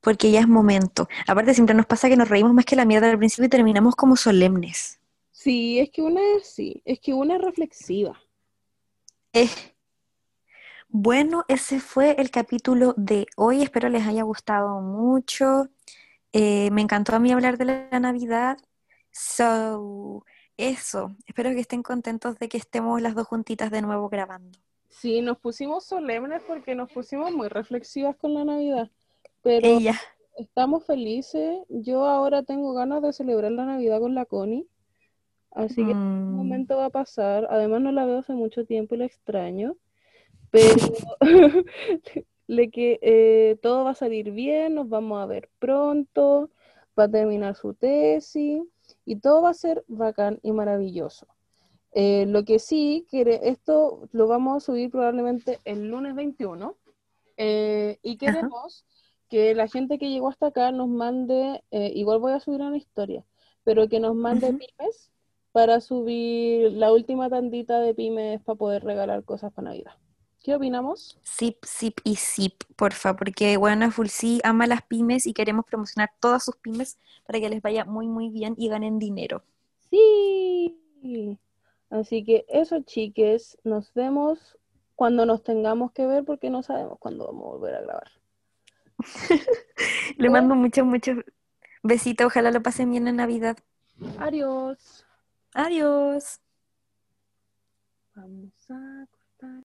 porque ya es momento. Aparte, siempre nos pasa que nos reímos más que la mierda al principio y terminamos como solemnes. Sí, es que una es sí, es que una es reflexiva. Eh, Bueno, ese fue el capítulo de hoy. Espero les haya gustado mucho. Eh, me encantó a mí hablar de la Navidad. So, eso. Espero que estén contentos de que estemos las dos juntitas de nuevo grabando. Sí, nos pusimos solemnes porque nos pusimos muy reflexivas con la Navidad, pero Ella. estamos felices. Yo ahora tengo ganas de celebrar la Navidad con la Connie, así que un Mm, momento va a pasar. Además no la veo hace mucho tiempo y la extraño, pero le que eh, todo va a salir bien, nos vamos a ver pronto. va a terminar su tesis y todo va a ser bacán y maravilloso. Eh, lo que sí, que esto lo vamos a subir probablemente el lunes 21 eh, y queremos que la gente que llegó hasta acá nos mande, eh, igual voy a subir una historia, pero que nos mande pymes para subir la última tandita de pymes para poder regalar cosas para Navidad. ¿Qué opinamos? Zip, zip y zip, porfa, porque bueno, Full sí ama las pymes y queremos promocionar todas sus pymes para que les vaya muy, muy bien y ganen dinero. Sí. Así que eso, chiques, nos vemos cuando nos tengamos que ver porque no sabemos cuándo vamos a volver a grabar. Le mando muchos, muchos besitos. Ojalá lo pasen bien en Navidad. Adiós. Adiós. Vamos a